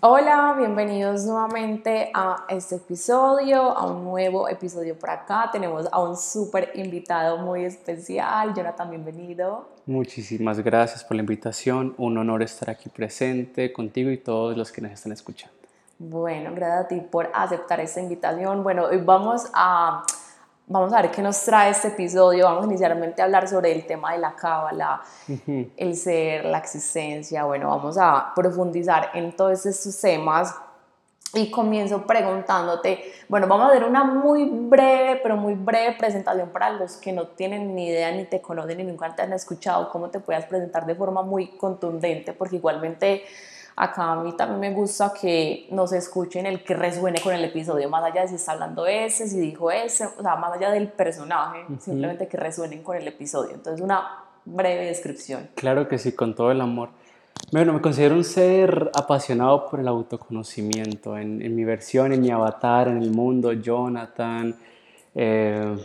Hola, bienvenidos nuevamente a este episodio, a un nuevo episodio por acá. Tenemos a un súper invitado muy especial. Jonathan, bienvenido. Muchísimas gracias por la invitación. Un honor estar aquí presente contigo y todos los que nos están escuchando. Bueno, gracias a ti por aceptar esta invitación. Bueno, hoy vamos a vamos a ver qué nos trae este episodio. Vamos inicialmente a hablar sobre el tema de la cábala, el ser, la existencia. Bueno, vamos a profundizar en todos estos temas. Y comienzo preguntándote, bueno, vamos a hacer una muy breve, pero muy breve presentación para los que no tienen ni idea, ni te conocen, ni nunca te han escuchado, cómo te puedas presentar de forma muy contundente, porque igualmente Acá a mí también me gusta que nos escuchen el que resuene con el episodio, más allá de si está hablando ese, si dijo ese, o sea, más allá del personaje, simplemente que resuenen con el episodio. Entonces, una breve descripción. Claro que sí, con todo el amor. Bueno, me considero un ser apasionado por el autoconocimiento. En, en mi versión, en mi avatar, en el mundo, Jonathan, eh,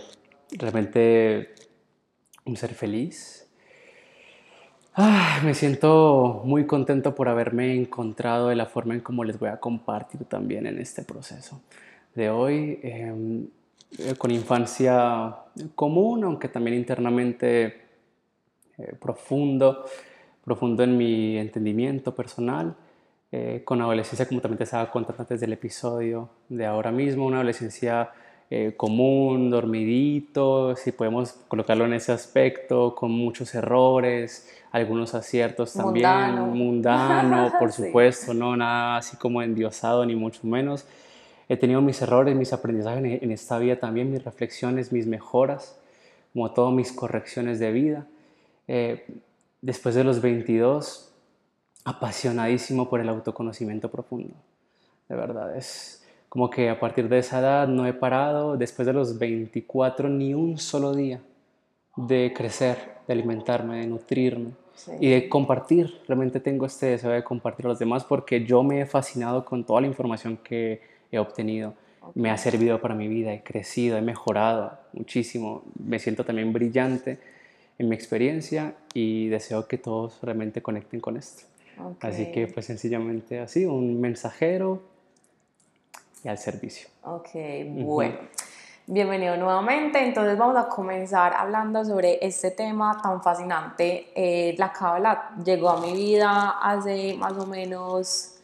realmente un ser feliz, me siento muy contento por haberme encontrado de la forma en cómo les voy a compartir también en este proceso de hoy, em, eh, con infancia común, aunque también internamente eh, profundo, profundo en mi entendimiento personal, eh, con adolescencia, como también te estaba contando antes del episodio de ahora mismo, una adolescencia común, dormidito, si podemos colocarlo en ese aspecto, con muchos errores, algunos aciertos también, mundano, por supuesto, no nada así como endiosado ni mucho menos. He tenido mis errores, mis aprendizajes en esta vida también, mis reflexiones, mis mejoras, como todo mis correcciones de vida. Eh, después de los 22, apasionadísimo por el autoconocimiento profundo. De verdad, es como que a partir de esa edad no he parado, después de los 24, ni un solo día de crecer, de alimentarme, de nutrirme y de compartir. Realmente tengo este deseo de compartir a los demás porque yo me he fascinado con toda la información que he obtenido. Me ha servido para mi vida, he crecido, he mejorado muchísimo. Me siento también brillante en mi experiencia y deseo que todos realmente conecten con esto. Así que pues sencillamente así, un mensajero y al servicio. Ok, bueno. Bienvenido nuevamente. Entonces vamos a comenzar hablando sobre este tema tan fascinante. Eh, la cábala llegó a mi vida hace más o menos,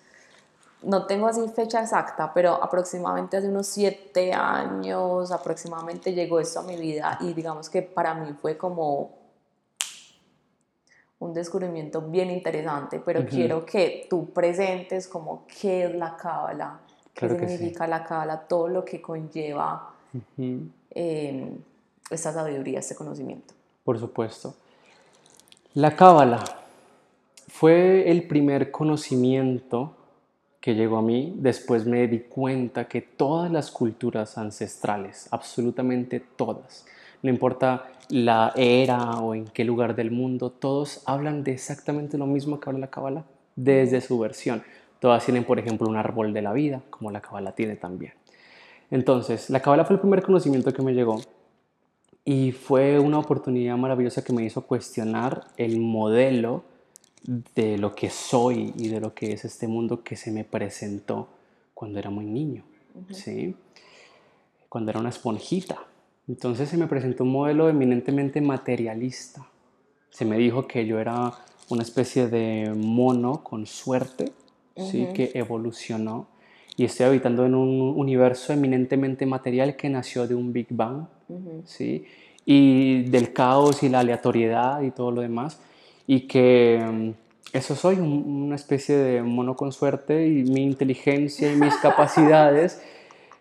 no tengo así fecha exacta, pero aproximadamente hace unos siete años aproximadamente llegó esto a mi vida y digamos que para mí fue como un descubrimiento bien interesante, pero quiero que tú presentes como qué es la cábala, qué significa la cábala, todo lo que conlleva eh, esta sabiduría, este conocimiento. Por supuesto. La cábala fue el primer conocimiento que llegó a mí. Después me di cuenta que todas las culturas ancestrales, absolutamente todas, no importa la era o en qué lugar del mundo, todos hablan de exactamente lo mismo que habla la cábala desde su versión. Todas tienen, por ejemplo, un árbol de la vida, como la cábala tiene también. Entonces, la Kabbalah fue el primer conocimiento que me llegó y fue una oportunidad maravillosa que me hizo cuestionar el modelo de lo que soy y de lo que es este mundo que se me presentó cuando era muy niño, ¿sí? Cuando era una esponjita. Entonces se me presentó un modelo eminentemente materialista. Se me dijo que yo era una especie de mono con suerte, ¿sí? Que evolucionó y estoy habitando en un universo eminentemente material que nació de un Big Bang, ¿sí? Y del caos y la aleatoriedad y todo lo demás, y que mm, eso soy, una especie de mono con suerte y mi inteligencia y mis capacidades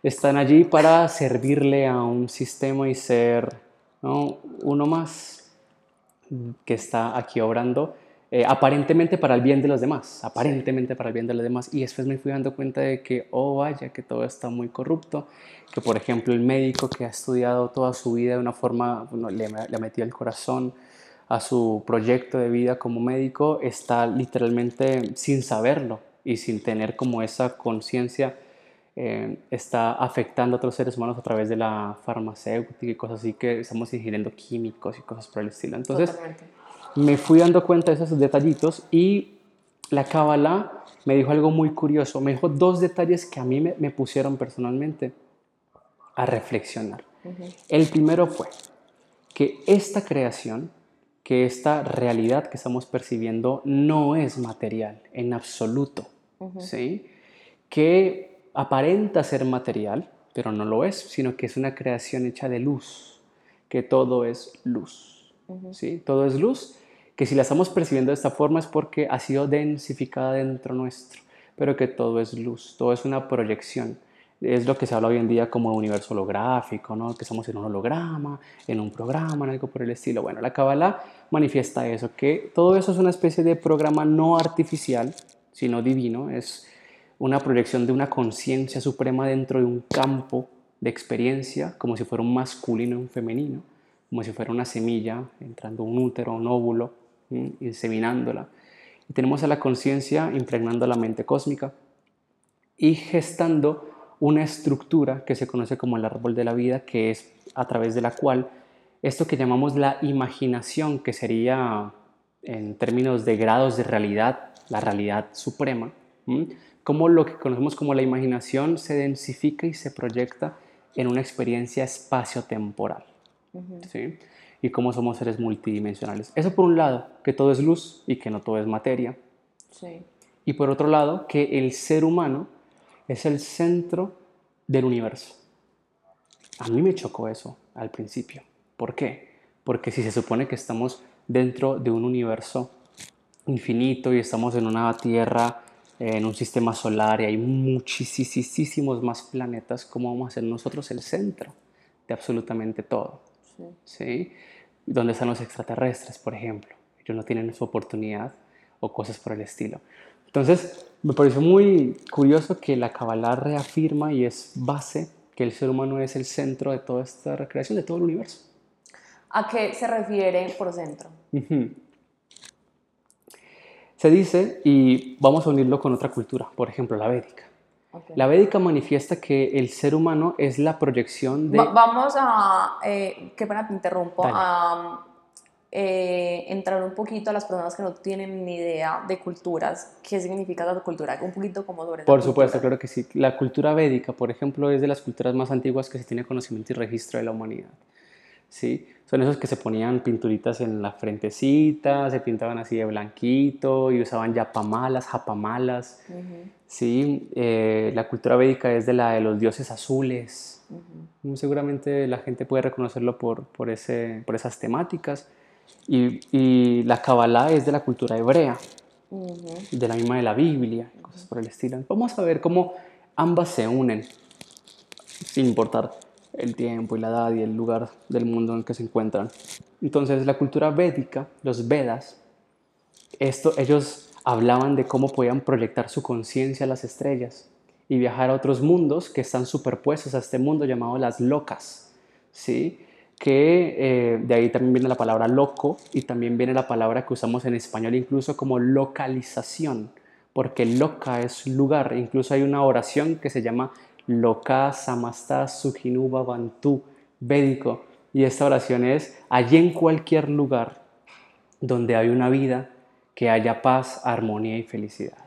están allí para servirle a un sistema y ser uno más que está aquí obrando eh, aparentemente para el bien de los demás, aparentemente para el bien de los demás. Y después me fui dando cuenta de que, oh vaya, que todo está muy corrupto, que por ejemplo el médico que ha estudiado toda su vida de una forma, bueno, le, le metió el corazón a su proyecto de vida como médico, está literalmente sin saberlo y sin tener como esa conciencia. Eh, está afectando a otros seres humanos a través de la farmacéutica y cosas así que estamos ingiriendo químicos y cosas por el estilo. Entonces, me fui dando cuenta de esos detallitos y la Kabbalah me dijo algo muy curioso. Me dijo dos detalles que a mí me, me pusieron personalmente a reflexionar. El primero fue que esta creación, que esta realidad que estamos percibiendo no es material en absoluto, ¿sí? Que aparenta ser material, pero no lo es, sino que es una creación hecha de luz, que todo es luz, ¿sí? Todo es luz, que si la estamos percibiendo de esta forma es porque ha sido densificada dentro nuestro, pero que todo es luz, todo es una proyección es lo que se habla hoy en día como universo holográfico, ¿no? que estamos en un holograma, en un programa, en algo por el estilo. Bueno, la Kabbalah manifiesta eso, que todo eso es una especie de programa no artificial, sino divino, es una proyección de una conciencia suprema dentro de un campo de experiencia, como si fuera un masculino y un femenino, como si fuera una semilla entrando un útero, un óvulo, inseminándola. Y tenemos a la conciencia impregnando la mente cósmica y gestando una estructura que se conoce como el árbol de la vida, que es a través de la cual esto que llamamos la imaginación, que sería en términos de grados de realidad, la realidad suprema, como lo que conocemos como la imaginación se densifica y se proyecta en una experiencia espacio-temporal. ¿sí? Y cómo somos seres multidimensionales. Eso por un lado, que todo es luz y que no todo es materia. Sí. Y por otro lado, que el ser humano es el centro del universo. A mí me chocó eso al principio. ¿Por qué? Porque si se supone que estamos dentro de un universo infinito y estamos en una Tierra, en un sistema solar y hay muchísimos más planetas, ¿cómo vamos a ser nosotros el centro de absolutamente todo? ¿Sí? ¿Dónde están los extraterrestres, por ejemplo? Ellos no tienen su oportunidad o cosas por el estilo. Entonces, me pareció muy curioso que la Kabbalah reafirma y es base que el ser humano es el centro de toda esta recreación, de todo el universo. ¿A qué se refiere por centro? Se dice, y vamos a unirlo con otra cultura, por ejemplo, la védica. La védica manifiesta que el ser humano es la proyección de... vamos a, eh, qué pena te interrumpo, a eh, entrar un poquito a las personas que no tienen ni idea de culturas, qué significa la cultura, un poquito como sobre Por supuesto, claro que sí. La cultura védica, por ejemplo, es de las culturas más antiguas que se tiene conocimiento y registro de la humanidad. ¿Sí? Son esos que se ponían pinturitas en la frentecita, se pintaban así de blanquito y usaban yapamalas, japamalas. ¿sí? Eh, la cultura védica es de la de los dioses azules. Seguramente la gente puede reconocerlo por, por, ese, por esas temáticas. Y, la Kabbalah es de la cultura hebrea, de la misma de la Biblia, cosas por el estilo. Vamos a ver cómo ambas se unen, sin importar el tiempo y la edad y el lugar del mundo en que se encuentran. Entonces, la cultura védica, los Vedas, esto, ellos hablaban de cómo podían proyectar su conciencia a las estrellas y viajar a otros mundos que están superpuestos a este mundo llamado las locas, ¿sí? que eh, de ahí también viene la palabra loco y también viene la palabra que usamos en español incluso como localización, porque loca es lugar, incluso hay una oración que se llama loka samasta sujinuba bantu védico y esta oración es allí en cualquier lugar donde hay una vida que haya paz, armonía y felicidad.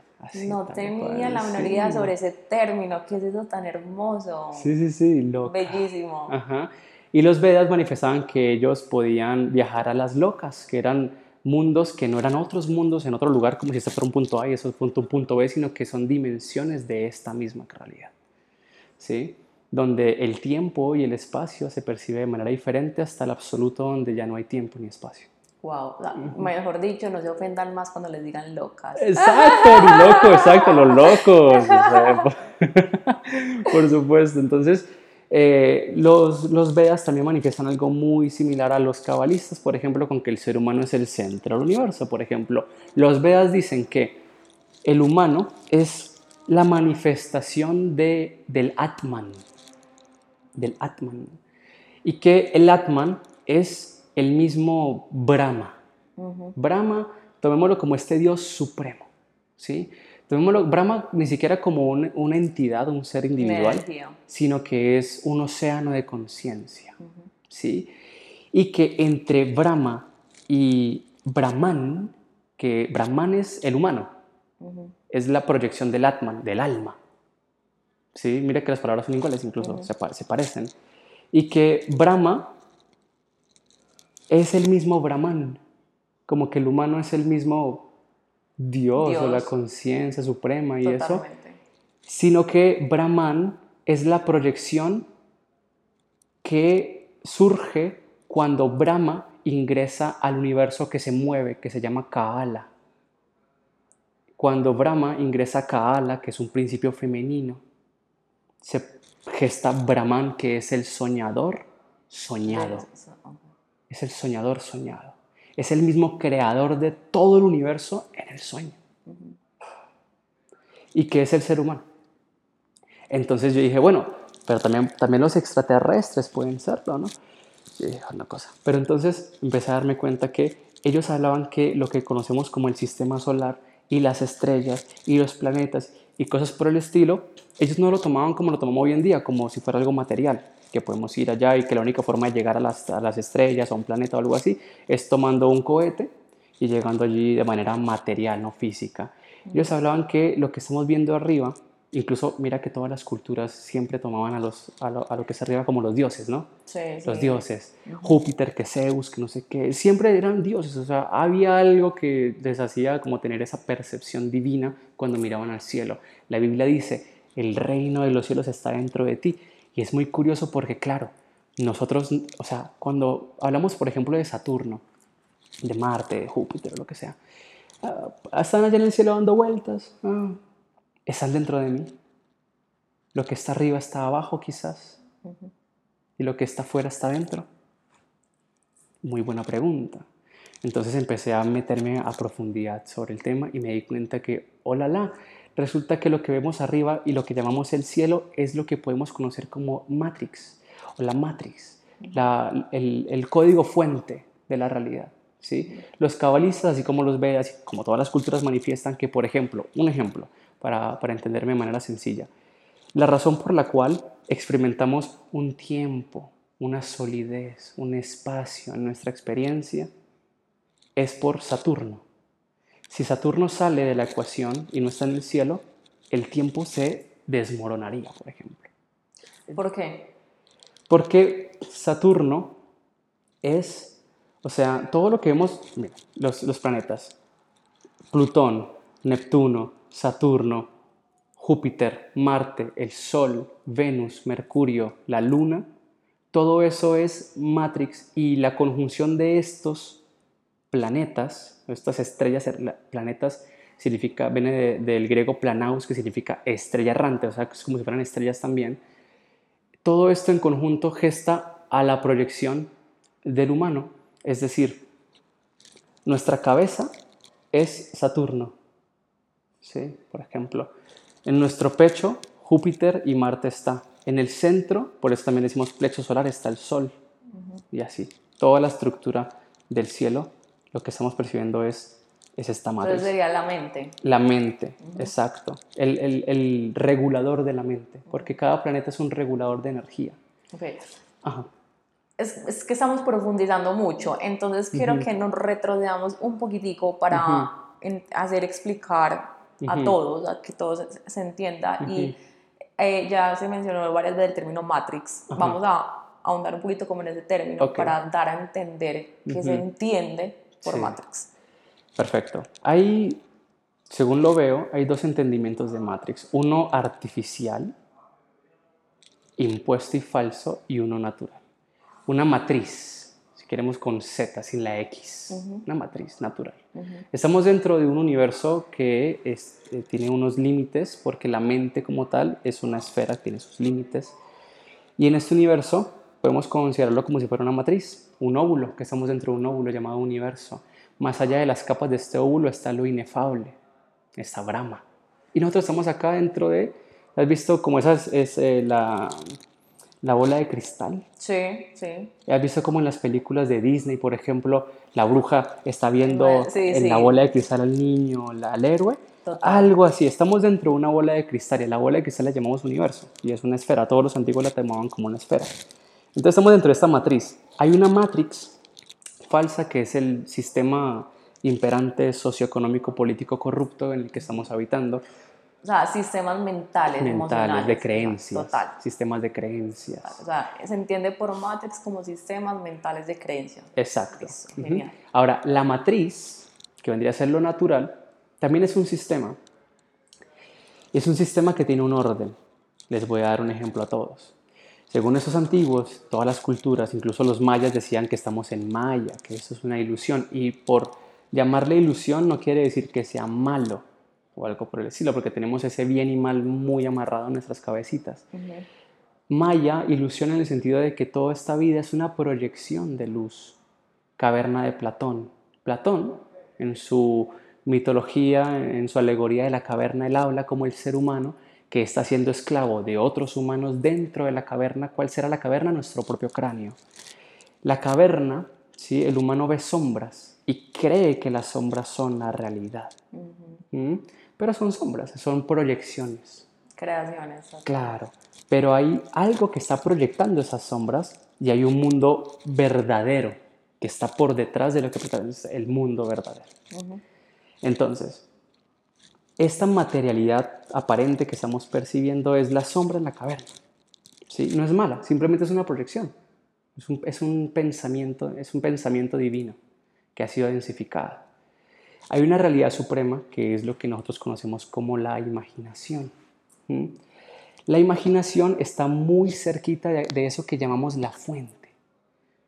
no tenía la menor sobre ese término, ¿qué es eso tan hermoso? Sí, sí, sí, loca. Bellísimo. Ajá. Y los Vedas manifestaban que ellos podían viajar a las locas, que eran mundos que no eran otros mundos en otro lugar, como si este fuera un punto A y eso es un punto B, sino que son dimensiones de esta misma realidad. ¿Sí? Donde el tiempo y el espacio se percibe de manera diferente hasta el absoluto donde ya no hay tiempo ni espacio. Wow, mejor dicho, no se ofendan más cuando les digan locas. Exacto, loco, exacto, los locos. por supuesto. Entonces, eh, los, los Vedas también manifiestan algo muy similar a los cabalistas, por ejemplo, con que el ser humano es el centro del universo. Por ejemplo, los Vedas dicen que el humano es la manifestación de, del Atman, del Atman, y que el Atman es el mismo Brahma. Brahma, tomémoslo como este Dios supremo, ¿sí? Brahma ni siquiera como una entidad, un ser individual, sino que es un océano de conciencia. ¿sí? Y que entre Brahma y Brahman, que Brahman es el humano, es la proyección del Atman, del alma. ¿Sí? Mira que las palabras son iguales, incluso se, se parecen. Y que Brahma es el mismo Brahman, como que el humano es el mismo Dios, o la conciencia suprema y eso, sino que Brahman es la proyección que surge cuando Brahma ingresa al universo que se mueve, que se llama Kaala. Cuando Brahma ingresa a Kaala, que es un principio femenino, se gesta Brahman, que es el soñador soñado. Es el soñador soñado. Es el mismo creador de todo el universo en el sueño. ¿Y qué es el ser humano? Entonces yo dije, bueno, pero también, también los extraterrestres pueden serlo, ¿no? Y dije, una cosa. Pero entonces empecé a darme cuenta que ellos hablaban que lo que conocemos como el sistema solar y las estrellas y los planetas y cosas por el estilo, ellos no lo tomaban como lo tomamos hoy en día, como si fuera algo material, que podemos ir allá y que la única forma de llegar a las, a las estrellas, a un planeta o algo así, es tomando un cohete y llegando allí de manera material, no física. Ellos hablaban que lo que estamos viendo arriba Incluso mira que todas las culturas siempre tomaban a, los, a, lo, que se arriba como los dioses, ¿no? Sí, los dioses. Júpiter, que Zeus, que no sé qué. Siempre eran dioses. O sea, había algo que les hacía como tener esa percepción divina cuando miraban al cielo. La Biblia dice, el reino de los cielos está dentro de ti. Y es muy curioso porque, claro, nosotros, o sea, cuando hablamos, por ejemplo, de Saturno, de Marte, de Júpiter, lo que sea, ah, están allá en el cielo dando vueltas. Ah, están dentro de mí. Lo que está arriba está abajo quizás. Y lo que está afuera está dentro. Muy buena pregunta. Entonces empecé a meterme a profundidad sobre el tema y me di cuenta que, hola, la, resulta que lo que vemos arriba y lo que llamamos el cielo es lo que podemos conocer como Matrix o la Matrix, el, el, código fuente de la realidad. ¿sí? Los cabalistas, así como los Vedas, como todas las culturas manifiestan que, por ejemplo, un ejemplo, para, entenderme de manera sencilla. La razón por la cual experimentamos un tiempo, una solidez, un espacio en nuestra experiencia es por Saturno. Si Saturno sale de la ecuación y no está en el cielo, el tiempo se desmoronaría, por ejemplo. ¿Por qué? Porque Saturno es, o sea, todo lo que vemos, mira, los, los planetas, Plutón, Neptuno, Saturno, Júpiter, Marte, el Sol, Venus, Mercurio, la Luna, todo eso es Matrix y la conjunción de estos planetas, estas estrellas, planetas, significa, viene del griego planaus, que significa estrella errante, o sea, es como si fueran estrellas también. Todo esto en conjunto gesta a la proyección del humano, es decir, nuestra cabeza es Saturno, ¿sí? Por ejemplo, en nuestro pecho Júpiter y Marte está. En el centro, por eso también decimos plecho solar, está el Sol. Y así, toda la estructura del cielo, lo que estamos percibiendo es, es esta madre. Entonces sería la mente. La mente, exacto. El, el, el, regulador de la mente, porque cada planeta es un regulador de energía. Okay. Ajá. Es, es, que estamos profundizando mucho, entonces quiero que nos retrocedamos un poquitico para hacer explicar a todos, a que todo se, entienda. Y eh, ya se mencionó varias veces el término Matrix. Vamos a ahondar un poquito como en ese término para dar a entender que se entiende por Matrix. Perfecto. Hay, según lo veo, hay dos entendimientos de Matrix. Uno artificial, impuesto y falso, y uno natural. Una matriz queremos con Z, sin la X, una matriz natural. Estamos dentro de un universo que eh, tiene unos límites, porque la mente como tal es una esfera, tiene sus límites. Y en este universo podemos considerarlo como si fuera una matriz, un óvulo, que estamos dentro de un óvulo llamado universo. Más allá de las capas de este óvulo está lo inefable, está Brahma. Y nosotros estamos acá dentro de, ¿has visto como esa es, eh, la, la bola de cristal. Sí, sí. ¿Has visto como en las películas de Disney, por ejemplo, la bruja está viendo en la bola de cristal al niño, al héroe? Algo así, estamos dentro de una bola de cristal y la bola de cristal la llamamos universo y es una esfera, todos los antiguos la tomaban como una esfera. Entonces estamos dentro de esta matriz. Hay una matrix falsa que es el sistema imperante socioeconómico político corrupto en el que estamos habitando. O sea, sistemas mentales, mentales emocionales. de creencias. Total. Sistemas de creencias. O sea, se entiende por Matrix como sistemas mentales de creencias. Exacto. Ujú. genial. Ahora, la matriz, que vendría a ser lo natural, también es un sistema. Es un sistema que tiene un orden. Les voy a dar un ejemplo a todos. Según esos antiguos, todas las culturas, incluso los mayas, decían que estamos en Maya, que eso es una ilusión. Y por llamarle ilusión no quiere decir que sea malo o algo por el estilo, porque tenemos ese bien y mal muy amarrado en nuestras cabecitas. Ujú. Maya ilusiona en el sentido de que toda esta vida es una proyección de luz. Caverna de Platón. Platón, en su mitología, en su alegoría de la caverna, él habla como el ser humano que está siendo esclavo de otros humanos dentro de la caverna. ¿Cuál será la caverna? Nuestro propio cráneo. La caverna, ¿sí? el humano ve sombras y cree que las sombras son la realidad. Ujú. ¿Mm? Pero son sombras, son proyecciones. Creaciones. Claro, pero hay algo que está proyectando esas sombras y hay un mundo verdadero que está por detrás de lo que es el mundo verdadero. Entonces, esta materialidad aparente que estamos percibiendo es la sombra en la caverna. ¿sí? No es mala, simplemente es una proyección. Es un, es un pensamiento, es un pensamiento divino que ha sido densificado. Hay una realidad suprema que es lo que nosotros conocemos como la imaginación. La imaginación está muy cerquita de, de eso que llamamos la fuente.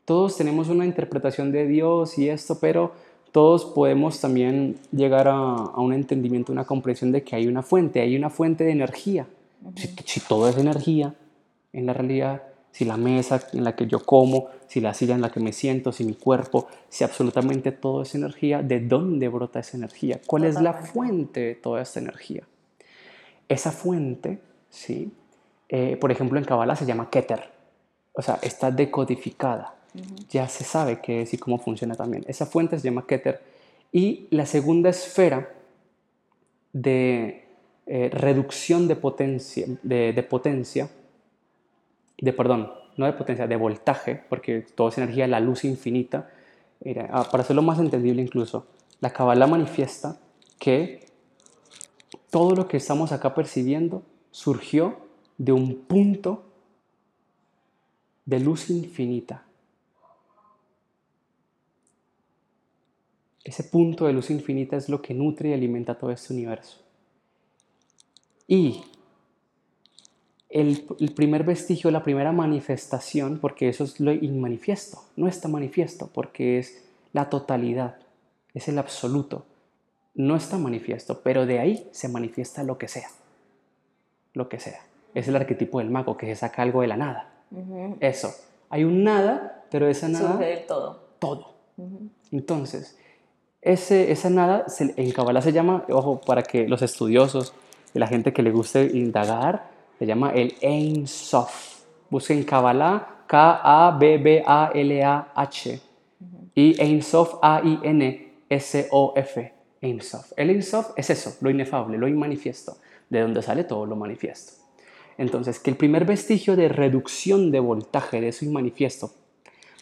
Todos tenemos una interpretación de Dios y esto, pero todos podemos también llegar a, a un entendimiento, una comprensión de que hay una fuente, hay una fuente de energía. si, si todo es energía, en la realidad, si la mesa en la que yo como, si la silla en la que me siento, si mi cuerpo, si absolutamente todo es energía, ¿de dónde brota esa energía? ¿Cuál es la fuente de toda esta energía? Esa fuente, ¿sí? Eh, por ejemplo, en Kabbalah se llama Keter, o sea, está decodificada. Ya se sabe qué es y cómo funciona también. Esa fuente se llama Keter. Y la segunda esfera de eh, reducción de potencia, de, de potencia, de perdón, no de potencia, de voltaje, porque todo es energía, la luz infinita. Ah, para hacerlo más entendible incluso, la Kabbalah manifiesta que todo lo que estamos acá percibiendo surgió de un punto de luz infinita. Ese punto de luz infinita es lo que nutre y alimenta todo este universo. Y el, el primer vestigio, la primera manifestación, porque eso es lo inmanifiesto, no está manifiesto, porque es la totalidad, es el absoluto. No está manifiesto, pero de ahí se manifiesta lo que sea. Lo que sea. Es el arquetipo del mago, que se saca algo de la nada. Eso. Hay un nada, pero esa nada, Surge del todo. todo. Entonces, ese, esa nada en Kabbalah se llama, ojo, para que los estudiosos y la gente que le guste indagar, se llama el Ein Sof. Busquen Kabbalah, K-A-B-B-A-L-A-H. Y Ein Sof, A-I-N-S-O-F. Ein Sof. El Ein Sof es eso, lo inefable, lo inmanifiesto, de donde sale todo lo manifiesto. Entonces, que el primer vestigio de reducción de voltaje de eso inmanifiesto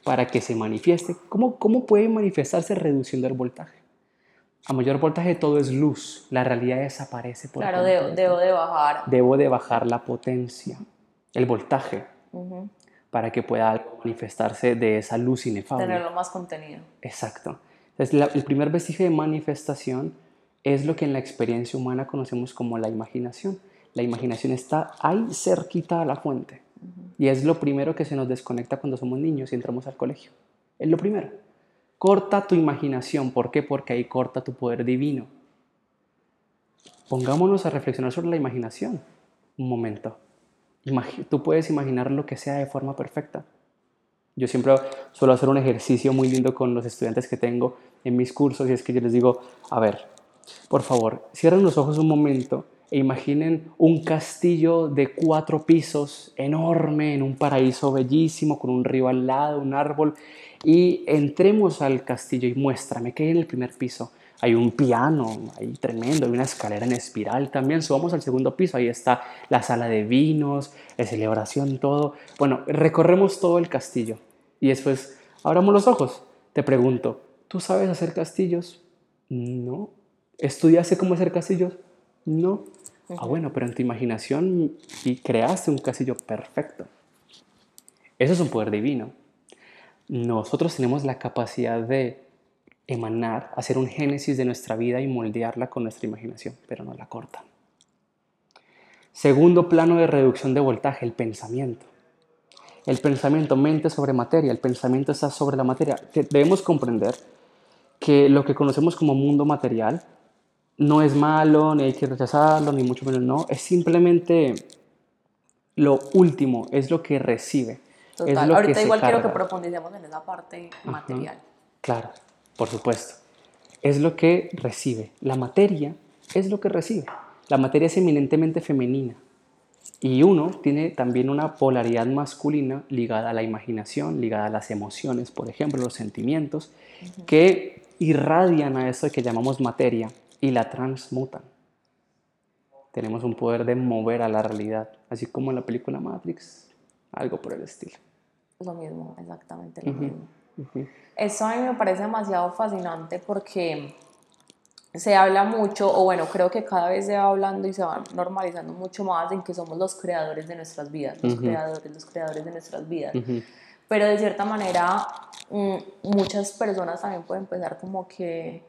para que se manifieste. ¿Cómo, cómo puede manifestarse reducción del voltaje? A mayor voltaje todo es luz, la realidad desaparece por Claro, debo, debo de bajar. Debo de bajar la potencia, el voltaje, Ujú. para que pueda manifestarse de esa luz inefable. Tenerlo más contenido. Exacto. Entonces, la- el primer vestigio de manifestación es lo que en la experiencia humana conocemos como la imaginación. La imaginación está ahí cerquita a la fuente. Y es lo primero que se nos desconecta cuando somos niños y entramos al colegio. Es lo primero. Corta tu imaginación. ¿Por qué? Porque ahí corta tu poder divino. Pongámonos a reflexionar sobre la imaginación. Un momento. Tú puedes imaginar lo que sea de forma perfecta. Yo siempre suelo hacer un ejercicio muy lindo con los estudiantes que tengo en mis cursos y es que yo les digo, a ver, por favor, cierren los ojos un momento e imaginen un castillo de cuatro pisos enorme en un paraíso bellísimo con un río al lado, un árbol y entremos al castillo y muéstrame que hay en el primer piso. Hay un piano ahí tremendo, hay una escalera en espiral también. Subamos al segundo piso, ahí está la sala de vinos, de celebración, todo. Bueno, recorremos todo el castillo y después abramos los ojos. Te pregunto, ¿tú sabes hacer castillos? No. ¿Estudiaste cómo hacer castillos? No. Ah, bueno, pero en tu imaginación y creaste un castillo perfecto. Eso es un poder divino. Nosotros tenemos la capacidad de emanar, hacer un génesis de nuestra vida y moldearla con nuestra imaginación, pero no la cortan. Segundo plano de reducción de voltaje, el pensamiento. El pensamiento, mente sobre materia, el pensamiento está sobre la materia. Debemos comprender que lo que conocemos como mundo material no es malo, ni hay que rechazarlo, ni mucho menos no, es simplemente lo último, es lo que recibe. Total. Es lo Ahorita que igual quiero que profundicemos en esa parte material. Claro, por supuesto. Es lo que recibe. La materia es lo que recibe. La materia es eminentemente femenina. Y uno tiene también una polaridad masculina ligada a la imaginación, ligada a las emociones, por ejemplo, los sentimientos, que irradian a eso que llamamos materia y la transmutan. Tenemos un poder de mover a la realidad, así como en la película Matrix, algo por el estilo. Lo mismo, exactamente lo Ujú. mismo. Ujú. Eso a mí me parece demasiado fascinante porque se habla mucho, o bueno, creo que cada vez se va hablando y se va normalizando mucho más en que somos los creadores de nuestras vidas, los Ujú. creadores, los creadores de nuestras vidas. Ujú. Pero de cierta manera, mm, muchas personas también pueden pensar como que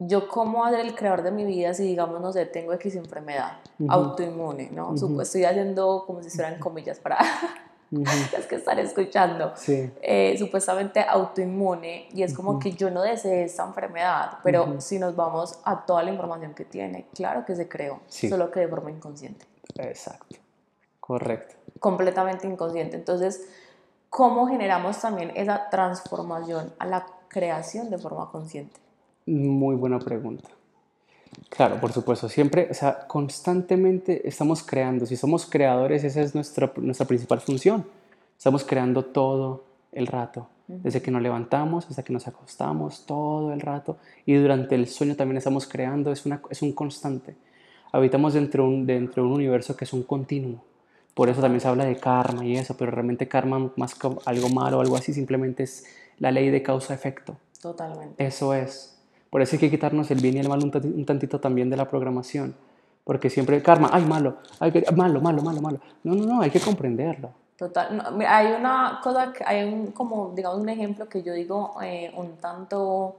yo cómo ser el creador de mi vida si digamos, no sé, tengo X enfermedad autoinmune, ¿no? Estoy haciendo como si estuvieran comillas para los que están escuchando. Sí. eh, supuestamente autoinmune y es como que yo no deseé esta enfermedad, pero si nos vamos a toda la información que tiene, claro que se creó, Sí. solo que de forma inconsciente, Exacto. Correcto. completamente inconsciente. Entonces, ¿cómo generamos también esa transformación a la creación de forma consciente? Muy buena pregunta. Claro, por supuesto, siempre, o sea, constantemente estamos creando. Si somos creadores, esa es nuestra, nuestra principal función. Estamos creando todo el rato, desde que nos levantamos hasta que nos acostamos, todo el rato. Y durante el sueño también estamos creando, es, una, es un constante. Habitamos dentro de un, dentro de un universo que es un continuo. Por eso también se habla de karma y eso, pero realmente karma, más que algo malo o algo así, simplemente es la ley de causa-efecto. Totalmente. Eso es. Por eso hay que quitarnos el bien y el mal un, un tantito también de la programación. Porque siempre, karma, ay, malo, ay, malo, malo, malo, malo. No, no, no, hay que comprenderlo. Total, no, mira, hay una cosa, que, hay un, como, digamos, un ejemplo que yo digo eh, un tanto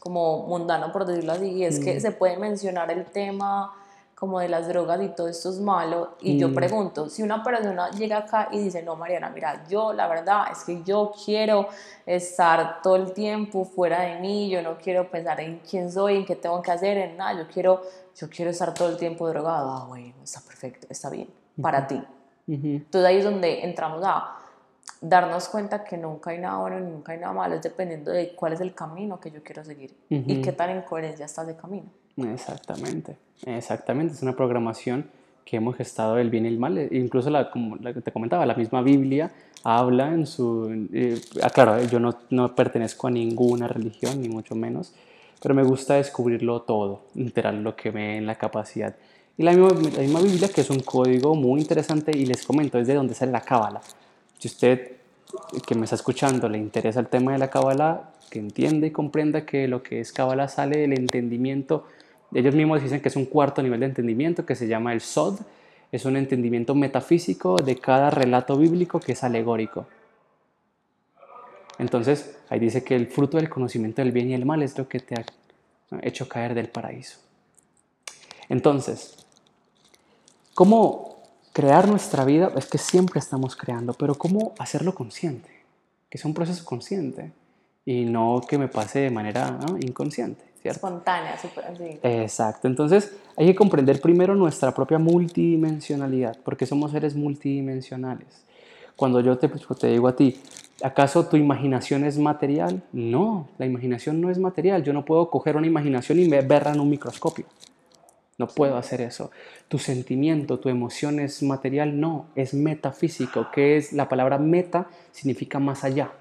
como mundano, por decirlo así, y es que se puede mencionar el tema como de las drogas y todo esto es malo, y yo Mm. pregunto, si una persona llega acá y dice, no, Mariana, mira, yo la verdad es que yo quiero estar todo el tiempo fuera de mí, yo no quiero pensar en quién soy, en qué tengo que hacer, en nada, yo quiero, yo quiero estar todo el tiempo drogado, ah, bueno, está perfecto, está bien, para ti. Ujú. Entonces ahí es donde entramos a darnos cuenta que nunca hay nada bueno nunca hay nada malo, es dependiendo de cuál es el camino que yo quiero seguir y Ujú. qué tan en coherencia está ese camino. Exactamente, exactamente. Es una programación que hemos gestado el bien y el mal. E Incluso, la, como la que te comentaba, la misma Biblia habla en su... eh, ah, claro, yo no, no pertenezco a ninguna religión, ni mucho menos, pero me gusta descubrirlo todo, literal, lo que dé en la capacidad. Y la misma, la misma Biblia, que es un código muy interesante, y les comento, es de donde sale la cábala. Si usted que me está escuchando le interesa el tema de la cábala, que entienda y comprenda que lo que es cábala sale del entendimiento. Ellos mismos dicen que es un cuarto nivel de entendimiento que se llama el Sod. Es un entendimiento metafísico de cada relato bíblico que es alegórico. Entonces, ahí dice que el fruto del conocimiento del bien y el mal es lo que te ha hecho caer del paraíso. Entonces, ¿cómo crear nuestra vida? Es que siempre estamos creando, pero ¿cómo hacerlo consciente? Que sea un proceso consciente y no que me pase de manera inconsciente, ¿cierto? Espontánea, súper así. Exacto, entonces hay que comprender primero nuestra propia multidimensionalidad, porque somos seres multidimensionales. Cuando yo te, pues, te digo a ti, ¿acaso tu imaginación es material? No, la imaginación no es material. Yo no puedo coger una imaginación y verla en un microscopio. No puedo hacer eso. Tu sentimiento, tu emoción es material, no, es metafísico. ¿Qué es la palabra meta? Significa más allá.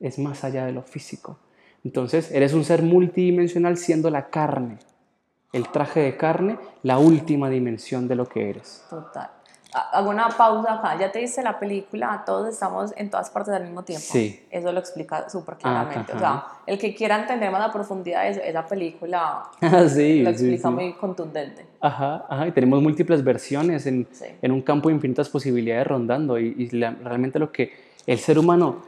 Es más allá de lo físico. Entonces, eres un ser multidimensional siendo la carne, el traje de carne, la última dimensión de lo que eres. Total. hago una pausa acá. Ya te dice la película, todos estamos en todas partes al mismo tiempo. Sí. Eso lo explica súper Ah, claramente. o sea, el que quiera entender más la profundidad de eso, esa película Ah, sí, lo sí, explica sí. muy contundente. Ajá, ajá, y tenemos múltiples versiones en, Sí. en un campo de infinitas posibilidades rondando y, y la- realmente lo que el ser humano,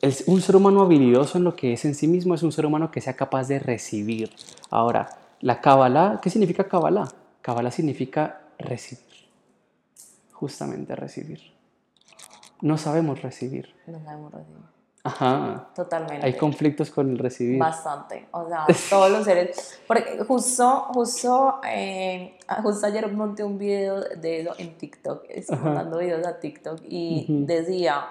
el- un ser humano habilidoso en lo que es en sí mismo es un ser humano que sea capaz de recibir. Ahora, la Kabbalah, ¿qué significa Kabbalah? Kabbalah significa recibir, justamente recibir. No sabemos recibir. No sabemos recibir. Ajá, Totalmente. hay conflictos con el recibir. Bastante, o sea, todos los seres, porque justo, justo, eh, justo ayer monté un video de eso en TikTok, estoy mandando videos a TikTok y decía,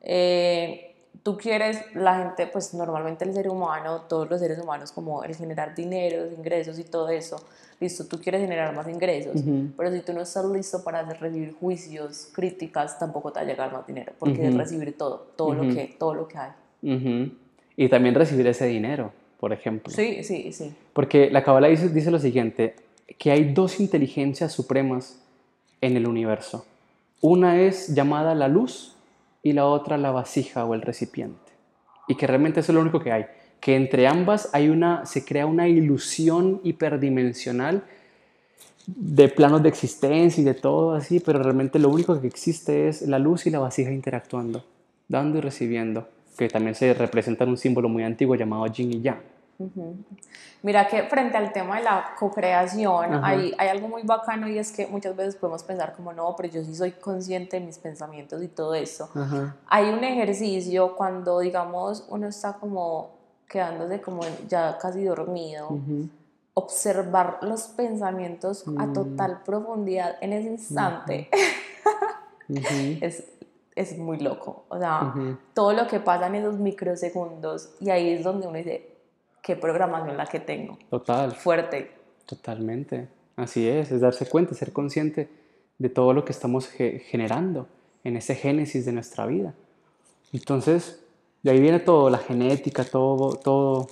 eh, tú quieres, la gente, pues normalmente el ser humano, todos los seres humanos, como el generar dinero, ingresos y todo eso, listo, tú quieres generar más ingresos, pero si tú no estás listo para recibir juicios, críticas, tampoco te va a llegar más dinero, porque es recibir todo, todo, lo que, todo lo que hay. Y también recibir ese dinero, por ejemplo. Sí, sí, sí. Porque la Kabbalah dice, dice lo siguiente, que hay dos inteligencias supremas en el universo. Una es llamada la luz y la otra la vasija o el recipiente. Y que realmente eso es lo único que hay. Que entre ambas hay una, se crea una ilusión hiperdimensional de planos de existencia y de todo así, pero realmente lo único que existe es la luz y la vasija interactuando, dando y recibiendo, que también se representa en un símbolo muy antiguo llamado yin y yang. Mira que frente al tema de la co-creación hay, hay algo muy bacano y es que muchas veces podemos pensar como no, pero yo sí soy consciente de mis pensamientos y todo eso. Ajá. Hay un ejercicio cuando digamos uno está como quedándose como ya casi dormido, observar los pensamientos Mm. a total profundidad en ese instante es, es muy loco. O sea, todo lo que pasa en esos microsegundos y ahí es donde uno dice, qué programación la que tengo. Total, Fuerte. totalmente. Así es, es darse cuenta, ser consciente de todo lo que estamos ge- generando en ese génesis de nuestra vida. Entonces, de ahí viene todo, la genética, todo, todo,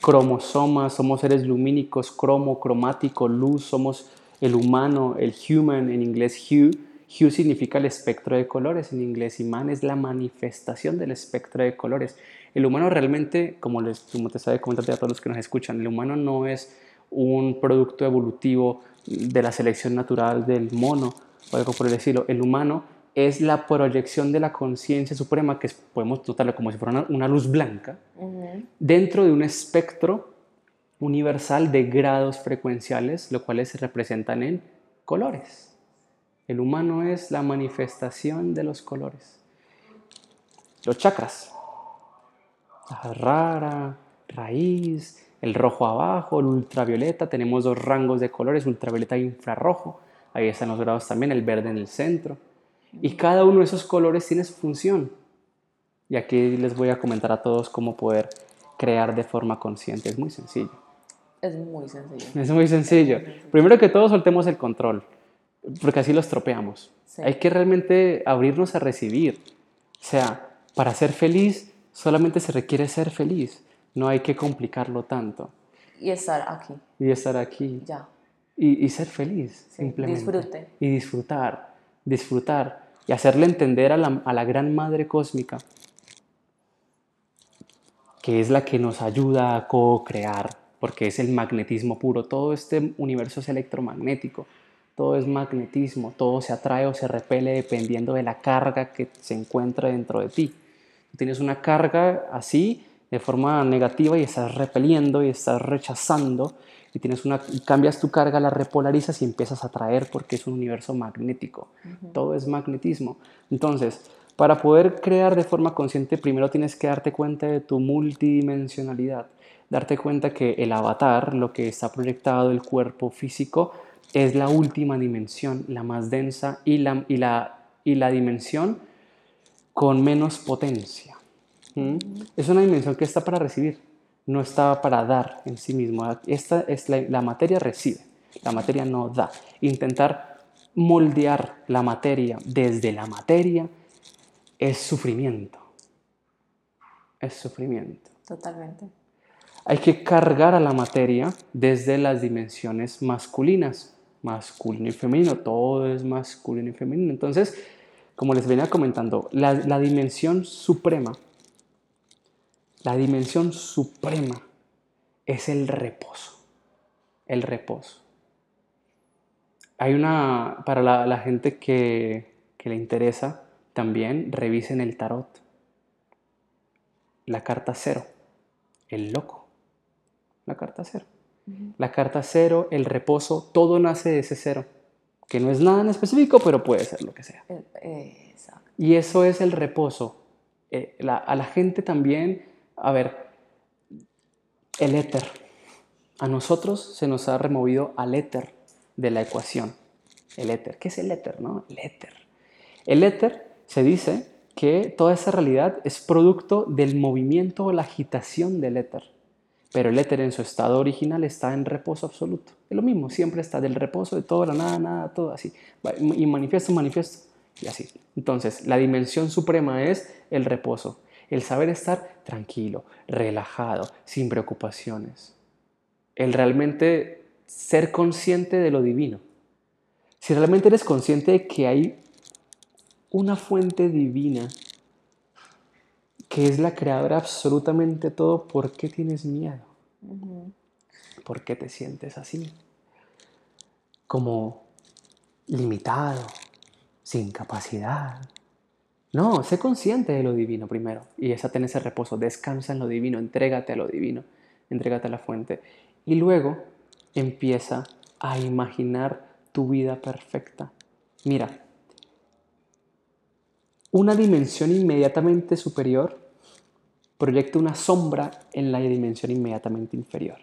cromosomas, somos seres lumínicos, cromo, cromático, luz, somos el humano, el human, en inglés hue. Hue significa el espectro de colores, en inglés iman es la manifestación del espectro de colores. El humano realmente, como, les, como te sabe comentar a todos los que nos escuchan, el humano no es un producto evolutivo de la selección natural del mono o algo por el estilo. El humano es la proyección de la conciencia suprema, que es- podemos notarlo como si fuera una, una luz blanca, dentro de un espectro universal de grados frecuenciales, los cuales se representan en colores. El humano es la manifestación de los colores. Los chakras. Rara, raíz, el rojo abajo, el ultravioleta. Tenemos dos rangos de colores, ultravioleta e infrarrojo. Ahí están los grados también, el verde en el centro. Y cada uno de esos colores tiene su función. Y aquí les voy a comentar a todos cómo poder crear de forma consciente. Es muy sencillo. Es muy sencillo. Es muy sencillo. Primero que todo, soltemos el control, porque así lo estropeamos. Sí. Hay que realmente abrirnos a recibir. O sea, para ser feliz solamente se requiere ser feliz. No hay que complicarlo tanto. Y estar aquí, Y estar aquí. ya. Y, y ser feliz, Sí, simplemente. disfrute. Y disfrutar, disfrutar. Y hacerle entender a la, a la gran madre cósmica que es la que nos ayuda a co-crear, porque es el magnetismo puro. Todo este universo es electromagnético, todo es magnetismo, todo se atrae o se repele dependiendo de la carga que se encuentra dentro de ti. Tienes una carga así, de forma negativa, y estás repeliendo y estás rechazando, y tienes una, y cambias tu carga, la repolarizas y empiezas a atraer porque es un universo magnético. Todo es magnetismo. Entonces, para poder crear de forma consciente, primero tienes que darte cuenta de tu multidimensionalidad, darte cuenta que el avatar, lo que está proyectado, el cuerpo físico, es la última dimensión, la más densa y la, y la, y la dimensión con menos potencia. ¿Mm? Es una dimensión que está para recibir, no está para dar en sí mismo. Esta es la, la materia recibe, la materia no da. Intentar moldear la materia desde la materia es sufrimiento. Es sufrimiento. Totalmente. Hay que cargar a la materia desde las dimensiones masculinas. masculino y femenino, todo es masculino y femenino. Entonces, como les venía comentando, la, la dimensión suprema, la dimensión suprema es el reposo, el reposo. Hay una, para la, gente que, que le interesa, también revisen el tarot. La carta cero, el loco. La carta cero. La carta cero, el reposo, todo nace de ese cero, que no es nada en específico, pero puede ser lo que sea. Y eso es el reposo. Eh, a la gente también, a ver, el éter. A nosotros se nos ha removido al éter de la ecuación. El éter. ¿Qué es el éter? No? El éter. El éter se dice que toda esa realidad es producto del movimiento o la agitación del éter. Pero el éter en su estado original está en reposo absoluto. Es lo mismo, siempre está del reposo de todo, la nada, nada, todo así. Y manifiesto, manifiesto, y así. Entonces, la dimensión suprema es el reposo, el saber estar tranquilo, relajado, sin preocupaciones. El realmente ser consciente de lo divino. Si realmente eres consciente de que hay una fuente divina que es la creadora absolutamente todo, ¿por qué tienes miedo? ¿Por qué te sientes así? Como limitado, sin capacidad. No, sé consciente de lo divino primero y esa ten ese reposo, descansa en lo divino, entrégate a lo divino, entrégate a la fuente y luego empieza a imaginar tu vida perfecta. Mira, una dimensión inmediatamente superior proyecta una sombra en la dimensión inmediatamente inferior.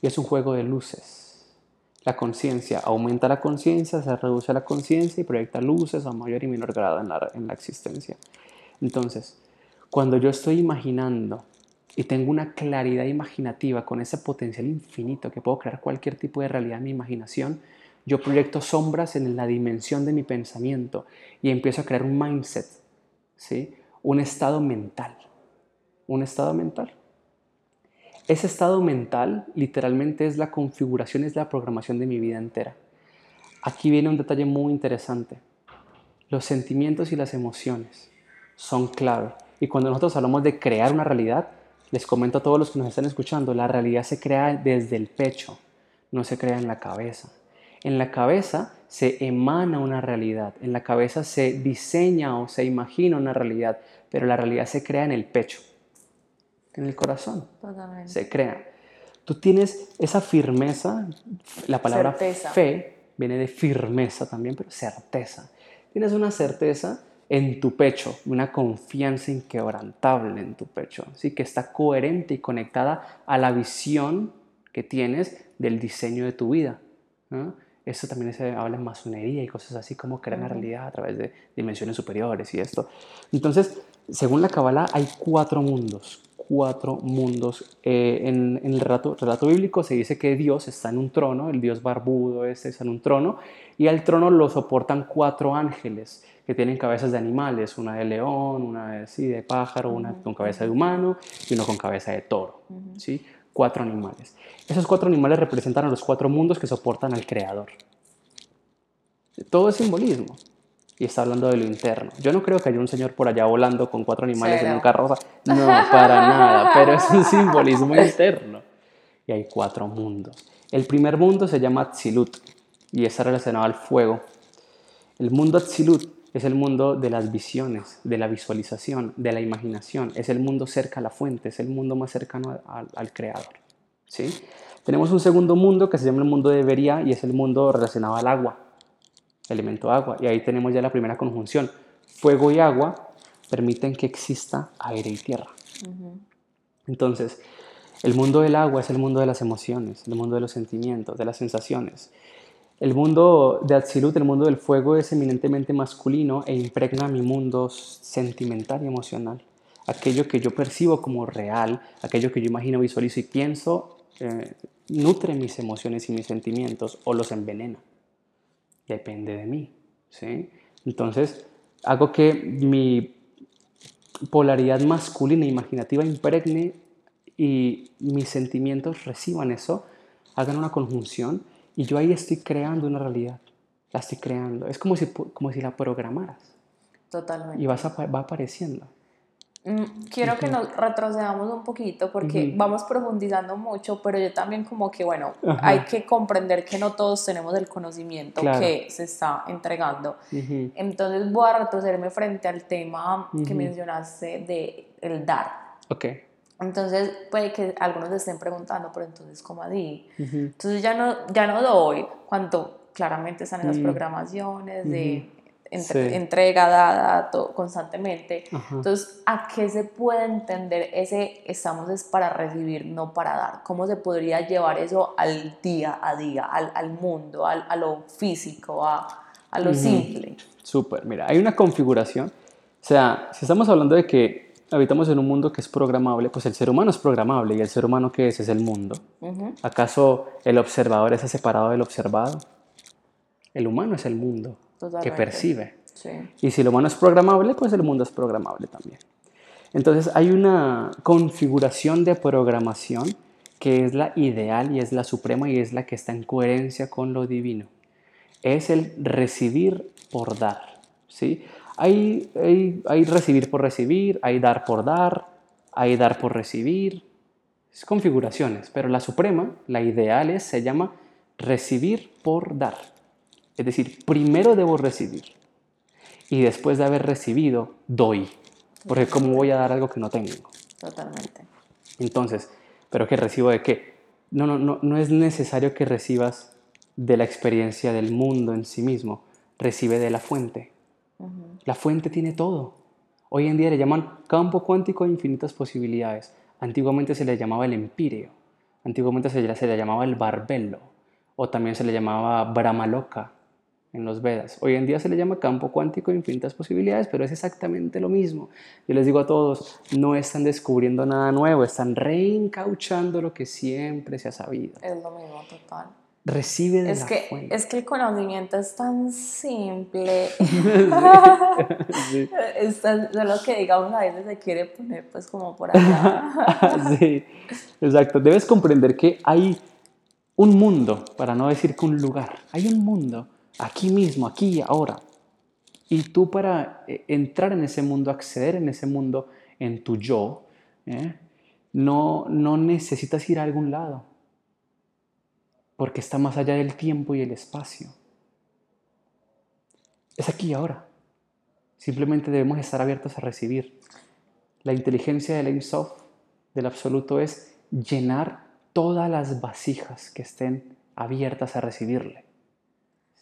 Y es un juego de luces. La conciencia aumenta la conciencia, se reduce la conciencia y proyecta luces a mayor y menor grado en la, en la existencia. Entonces, cuando yo estoy imaginando y tengo una claridad imaginativa con ese potencial infinito que puedo crear cualquier tipo de realidad en mi imaginación, yo proyecto sombras en la dimensión de mi pensamiento y empiezo a crear un mindset Un estado mental. Un estado mental. Ese estado mental literalmente es la configuración, es la programación de mi vida entera. Aquí viene un detalle muy interesante. Los sentimientos y las emociones son clave. Y cuando nosotros hablamos de crear una realidad, les comento a todos los que nos están escuchando, la realidad se crea desde el pecho, no se crea en la cabeza. En la cabeza se emana una realidad, en la cabeza se diseña o se imagina una realidad, pero la realidad se crea en el pecho, en el corazón. Se crea. Tú tienes esa firmeza, la palabra fe viene de firmeza también, pero certeza. Tienes una certeza en tu pecho, una confianza inquebrantable en tu pecho, ¿sí? que está coherente y conectada a la visión que tienes del diseño de tu vida. ¿no? Eso también se habla en masonería y cosas así como crear la realidad a través de dimensiones superiores y esto. Entonces, según la Kabbalah, hay cuatro mundos. Cuatro mundos. Eh, en, el relato, relato, bíblico se dice que Dios está en un trono, el Dios barbudo este está en un trono, y al trono lo soportan cuatro ángeles que tienen cabezas de animales, una de león, una de, sí, de pájaro, una con cabeza de humano y uno con cabeza de toro. ¿sí? Cuatro animales. Esos cuatro animales representan a los cuatro mundos que soportan al Creador. Todo es simbolismo. Y está hablando de lo interno. Yo no creo que haya un señor por allá volando con cuatro animales en un carroza. No, para nada. Pero es un simbolismo interno. Y hay cuatro mundos. El primer mundo se llama Tzilut y está relacionado al fuego. El mundo Tzilut es el mundo de las visiones, de la visualización, de la imaginación, es el mundo cerca a la fuente, es el mundo más cercano al, creador. ¿sí? Tenemos un segundo mundo que se llama el mundo de Beria y es el mundo relacionado al agua, elemento agua, y ahí tenemos ya la primera conjunción. Fuego y agua permiten que exista aire y tierra. Entonces, el mundo del agua es el mundo de las emociones, el mundo de los sentimientos, de las sensaciones. El mundo de Atzilut, el mundo del fuego, es eminentemente masculino e impregna mi mundo sentimental y emocional. Aquello que yo percibo como real, aquello que yo imagino, visualizo y pienso, eh, nutre mis emociones y mis sentimientos o los envenena. Depende de mí. ¿sí? Entonces, hago que mi polaridad masculina e imaginativa impregne y mis sentimientos reciban eso, hagan una conjunción Y yo ahí estoy creando una realidad. La estoy creando. Es como si, como si la programaras. Totalmente. Y vas va apareciendo. Mm, quiero que nos retrocedamos un poquito porque vamos profundizando mucho, pero yo también como que, bueno, hay que comprender que no todos tenemos el conocimiento que se está entregando. Entonces voy a retrocederme frente al tema que mencionaste de el dar. Ok. Entonces puede que algunos estén preguntando, pero entonces ¿cómo así? Entonces ya no, ya no doy cuando claramente están en las programaciones de entrega dada constantemente. Entonces, ¿a qué se puede entender ese estamos es para recibir, no para dar? ¿Cómo se podría llevar eso al día a día, al, al mundo, al, a lo físico, a, a lo simple? Súper, mira, hay una configuración. O sea, si estamos hablando de que habitamos en un mundo que es programable, pues el ser humano es programable y el ser humano que es es el mundo. ¿Acaso el observador está separado del observado? El humano es el mundo que percibe. Y si lo humano es programable, pues el mundo es programable también. Entonces hay una configuración de programación que es la ideal y es la suprema y es la que está en coherencia con lo divino. Es el recibir por dar. ¿sí? Hay, hay, hay recibir por recibir, hay dar por dar, hay dar por recibir. Es configuraciones, pero la suprema, la ideal es, se llama recibir por dar. Es decir, primero debo recibir y después de haber recibido, doy. Porque ¿cómo voy a dar algo que no tengo? Totalmente. Entonces, ¿pero qué recibo de qué? No, no, no, no es necesario que recibas de la experiencia del mundo en sí mismo. Recibe de la fuente. La fuente tiene todo. Hoy en día le llaman campo cuántico de infinitas posibilidades. Antiguamente se le llamaba el empíreo. Antiguamente se le, llamaba el barbelo. O también se le llamaba Brahmaloka en los Vedas. Hoy en día se le llama campo cuántico de infinitas posibilidades, pero es exactamente lo mismo. Yo les digo a todos, no están descubriendo nada nuevo, están reencauchando lo que siempre se ha sabido. Es lo mismo, total. Recibe de es la que, fuente. Es que el conocimiento es tan simple. sí. es lo que digamos a veces se quiere poner pues como por allá. sí, exacto. Debes comprender que hay un mundo, para no decir que un lugar, hay un mundo aquí mismo, aquí y ahora. Y tú para eh, entrar en ese mundo, acceder en ese mundo, en tu yo, ¿eh? no, no necesitas ir a algún lado, porque está más allá del tiempo y el espacio. Es aquí y ahora. Simplemente debemos estar abiertos a recibir. La inteligencia del Sof, del absoluto, es llenar todas las vasijas que estén abiertas a recibirle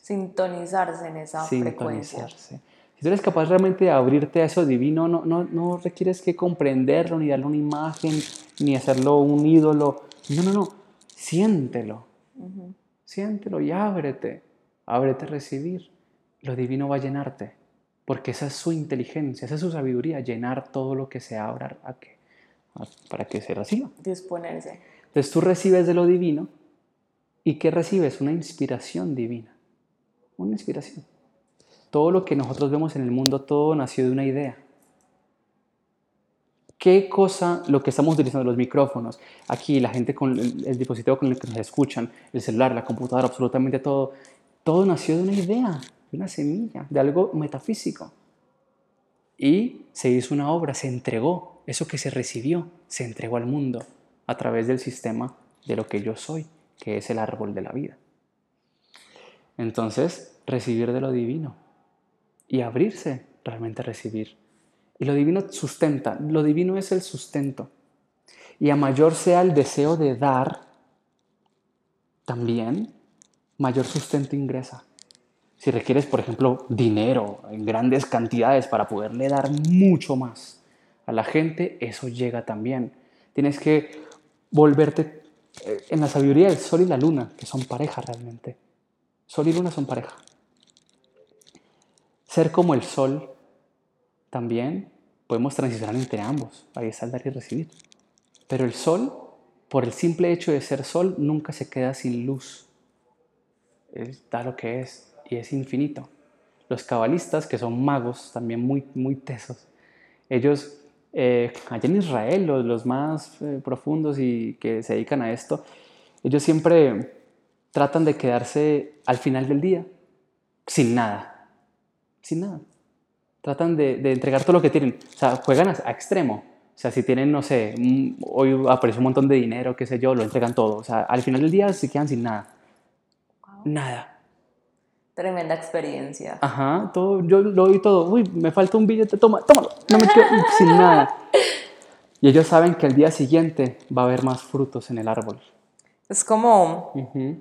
sintonizarse en esa frecuencia. Si tú eres capaz realmente de abrirte a eso divino, no, no, no requieres que comprenderlo, ni darle una imagen, ni hacerlo un ídolo. No, no, no. Siéntelo. Siéntelo y ábrete. Ábrete a recibir. Lo divino va a llenarte. Porque esa es su inteligencia, esa es su sabiduría, llenar todo lo que se abra a que, para que se reciba. Disponerse. Entonces tú recibes de lo divino. ¿Y qué recibes? Una inspiración divina una inspiración. Todo lo que nosotros vemos en el mundo, todo nació de una idea. ¿Qué cosa, lo que estamos utilizando, los micrófonos, aquí la gente con el, dispositivo con el que nos escuchan, el celular, la computadora, absolutamente todo, todo nació de una idea, de una semilla, de algo metafísico. Y se hizo una obra, se entregó, eso que se recibió, se entregó al mundo a través del sistema de lo que yo soy, que es el árbol de la vida. Entonces, recibir de lo divino y abrirse realmente a recibir. Y lo divino sustenta, lo divino es el sustento. Y a mayor sea el deseo de dar, también mayor sustento ingresa. Si requieres, por ejemplo, dinero en grandes cantidades para poderle dar mucho más a la gente, eso llega también. Tienes que volverte eh, en la sabiduría del sol y la luna, que son pareja realmente. Sol y luna son pareja. Ser como el sol también podemos transicionar entre ambos. Ahí está dar y recibir. Pero el sol, por el simple hecho de ser sol, nunca se queda sin luz. Es, da lo que es y es infinito. Los cabalistas, que son magos también muy, muy tesos, ellos eh, allá en Israel, los, los más eh, profundos y que se dedican a esto, ellos siempre tratan de quedarse al final del día sin nada. Sin nada. Tratan de, de entregar todo lo que tienen. O sea, juegan a, a extremo. O sea, si tienen, no sé, hoy apareció un montón de dinero, qué sé yo, lo entregan todo. O sea, al final del día se quedan sin nada. Nada. Tremenda experiencia. Ajá, todo, yo lo doy todo. Uy, me falta un billete, toma, tómalo. No me quedo sin nada. Y ellos saben que el día siguiente va a haber más frutos en el árbol. Es como, Ujú.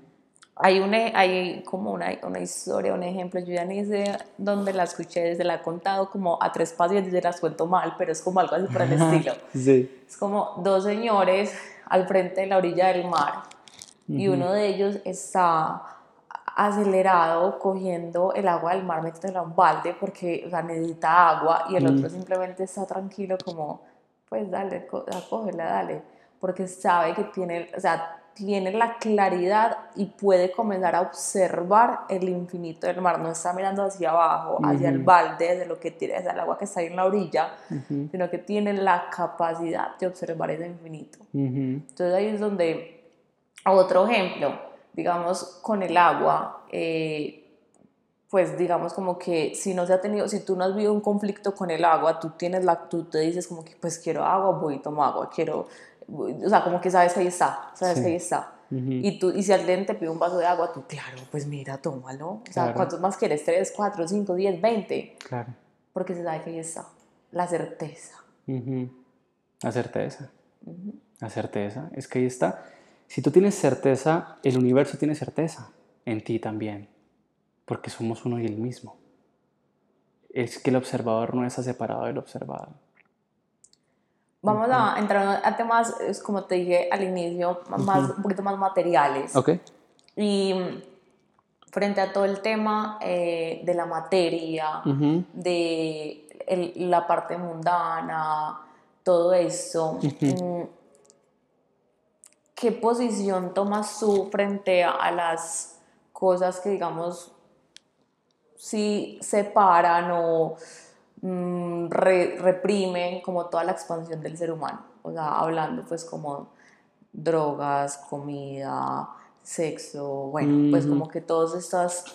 Hay, un, e- hay como una, una historia, un ejemplo, yo ya ni sé dónde la escuché, desde la he contado como a tres pasos y desde las cuento mal, pero es como algo así por el estilo. Sí. Es como dos señores al frente de la orilla del mar y uno de ellos está acelerado cogiendo el agua del mar metiéndola a un balde porque o sea, necesita agua y el otro simplemente está tranquilo como pues dale, co- ah, cógela, dale, porque sabe que tiene, o sea, tiene la claridad y puede comenzar a observar el infinito del mar, no está mirando hacia abajo, hacia el balde, de lo que tiene, hacia el agua que está ahí en la orilla, sino que tiene la capacidad de observar ese infinito. Ujú. Entonces ahí es donde, otro ejemplo, digamos, con el agua, eh, pues digamos como que si no se ha tenido, si tú no has vivido un conflicto con el agua, tú tienes la, tú te dices como que pues quiero agua, voy y tomo agua, quiero, o sea, como que sabes que ahí está, sabes Sí. que ahí está. Y, tú, y si alguien te pide un vaso de agua, tú, claro, pues mira, tómalo. O sea, Claro. ¿cuántos más quieres? ¿Tres, cuatro, cinco, diez, veinte? Claro. Porque se sabe que ahí está. La certeza. Ujú. La certeza. La certeza. Es que ahí está. Si tú tienes certeza, el universo tiene certeza en ti también. Porque somos uno y el mismo. Es que el observador no está separado del observado. Vamos a entrar a temas, como te dije al inicio, más, un poquito más materiales. ¿Ok? Y frente a todo el tema eh, de la materia, de el- la parte mundana, todo eso, mm, ¿qué posición tomas tú frente a, las cosas que, digamos, sí separan o mm, re- reprimen como toda la expansión del ser humano? O sea, hablando pues como drogas, comida, sexo, bueno, pues como que todas estas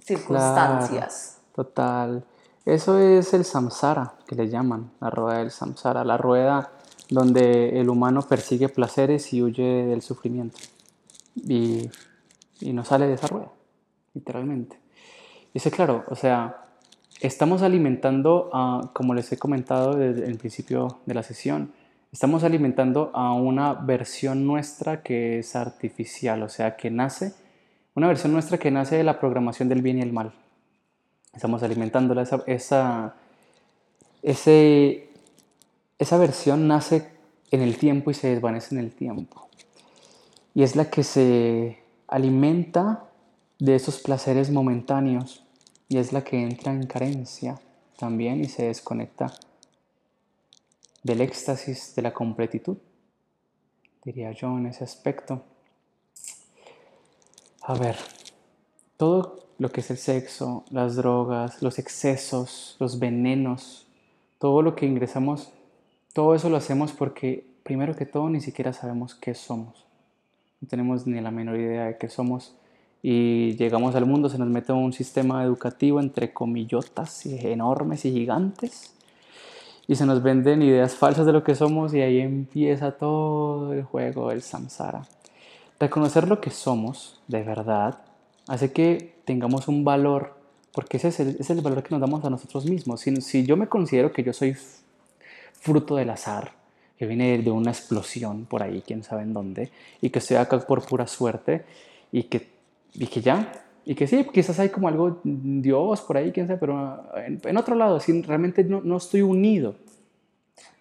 circunstancias. Total. Eso es el samsara, que le llaman, la rueda del samsara, la rueda donde el humano persigue placeres y huye del sufrimiento. Y, y no sale de esa rueda, literalmente. Y eso, claro, o sea, estamos alimentando, a, como les he comentado desde el principio de la sesión, estamos alimentando a una versión nuestra que es artificial, o sea, que nace, una versión nuestra que nace de la programación del bien y el mal. Estamos alimentándola, esa, esa, ese, esa versión nace en el tiempo y se desvanece en el tiempo. Y es la que se alimenta de esos placeres momentáneos y es la que entra en carencia también y se desconecta del éxtasis de la completitud, diría yo en ese aspecto. A ver, todo lo que es el sexo, las drogas, los excesos, los venenos, todo lo que ingresamos, todo eso lo hacemos porque primero que todo ni siquiera sabemos qué somos. No tenemos ni la menor idea de qué somos y llegamos al mundo, se nos mete un sistema educativo entre comillotas enormes y gigantes y se nos venden ideas falsas de lo que somos y ahí empieza todo el juego del samsara. Reconocer lo que somos de verdad hace que tengamos un valor, porque ese es el, es el valor que nos damos a nosotros mismos. Si, si yo me considero que yo soy fruto del azar, que viene de una explosión por ahí, quién sabe en dónde, y que estoy acá por pura suerte, y que, y que ya, y que sí, quizás hay como algo, Dios por ahí, quién sabe, pero en, en otro lado, si realmente no, no estoy unido.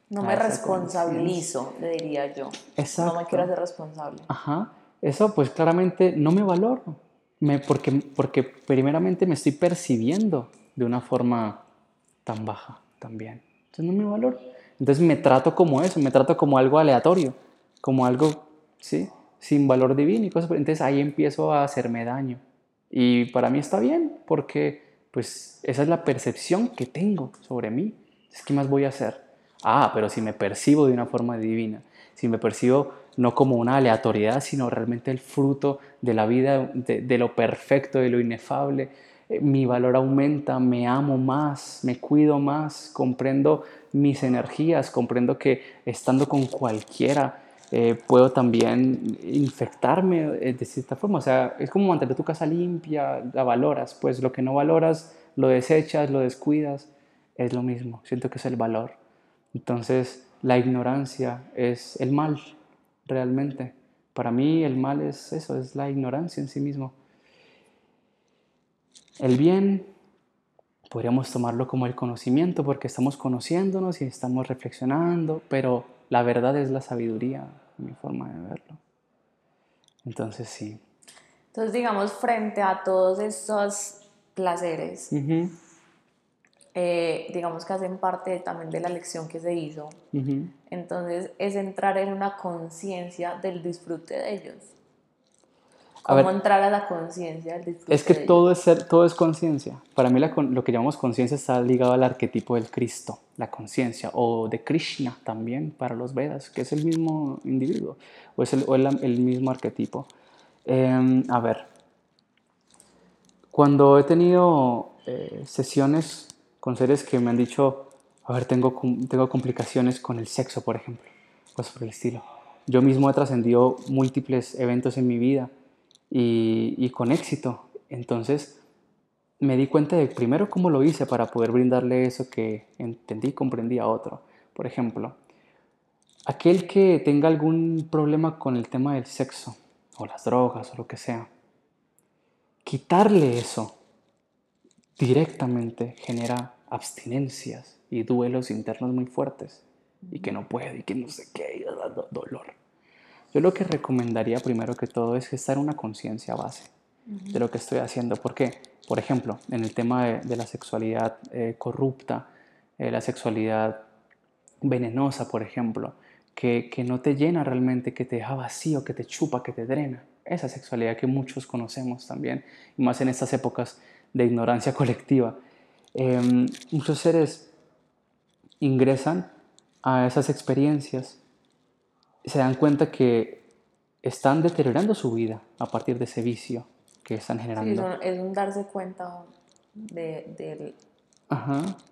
No a me responsabilizo, le diría yo. No Exacto. me quiero hacer responsable. Ajá, eso pues claramente no me valoro, me, porque, porque primeramente me estoy percibiendo de una forma tan baja también. Entonces no me valoro. Entonces me trato como eso, me trato como algo aleatorio, como algo, ¿sí? Sin valor divino y cosas. Entonces ahí empiezo a hacerme daño. Y para mí está bien, porque pues esa es la percepción que tengo sobre mí. Es ¿Qué más voy a hacer? Ah, pero si me percibo de una forma divina, si me percibo no como una aleatoriedad, sino realmente el fruto de la vida, de, lo perfecto, de lo inefable. Eh, mi valor aumenta, me amo más, me cuido más, comprendo mis energías, comprendo que estando con cualquiera eh, puedo también infectarme eh, de cierta forma. O sea, es como mantener tu casa limpia, la valoras, pues lo que no valoras lo desechas, lo descuidas, es lo mismo. Siento que es el valor. Entonces, la ignorancia es el mal, realmente. Para mí el mal es eso, es la ignorancia en sí mismo. El bien podríamos tomarlo como el conocimiento porque estamos conociéndonos y estamos reflexionando, pero la verdad es la sabiduría, mi forma de verlo. Entonces sí. Entonces digamos, frente a todos estos placeres, eh, digamos que hacen parte también de la lección que se hizo. Entonces es entrar en una conciencia del disfrute de ellos. ¿Cómo entrar a la conciencia? Es que todo es, ser, todo es conciencia. Para mí lo que llamamos conciencia está ligado al arquetipo del Cristo, la conciencia, o de Krishna también para los Vedas, que es el mismo individuo, o es el, el, mismo arquetipo. Em, a ver, cuando he tenido eh, sesiones con seres que me han dicho, a ver, tengo, tengo complicaciones con el sexo, por ejemplo, cosas por el estilo. Yo mismo he trascendido múltiples eventos en mi vida y, con éxito. Entonces, me di cuenta de primero cómo lo hice para poder brindarle eso que entendí y comprendí a otro. Por ejemplo, aquel que tenga algún problema con el tema del sexo o las drogas o lo que sea, quitarle eso directamente genera abstinencias y duelos internos muy fuertes y que no puede y que no sé qué y da dolor. Yo lo que recomendaría primero que todo es estar en una conciencia base de lo que estoy haciendo. Porque, por ejemplo, en el tema de, la sexualidad eh, corrupta, eh, la sexualidad venenosa, por ejemplo, que, que no te llena realmente, que te deja vacío, que te chupa, que te drena. Esa sexualidad que muchos conocemos también, y más en estas épocas de ignorancia colectiva. Em, muchos seres ingresan a esas experiencias se dan cuenta que están deteriorando su vida a partir de ese vicio que están generando. es un darse cuenta de,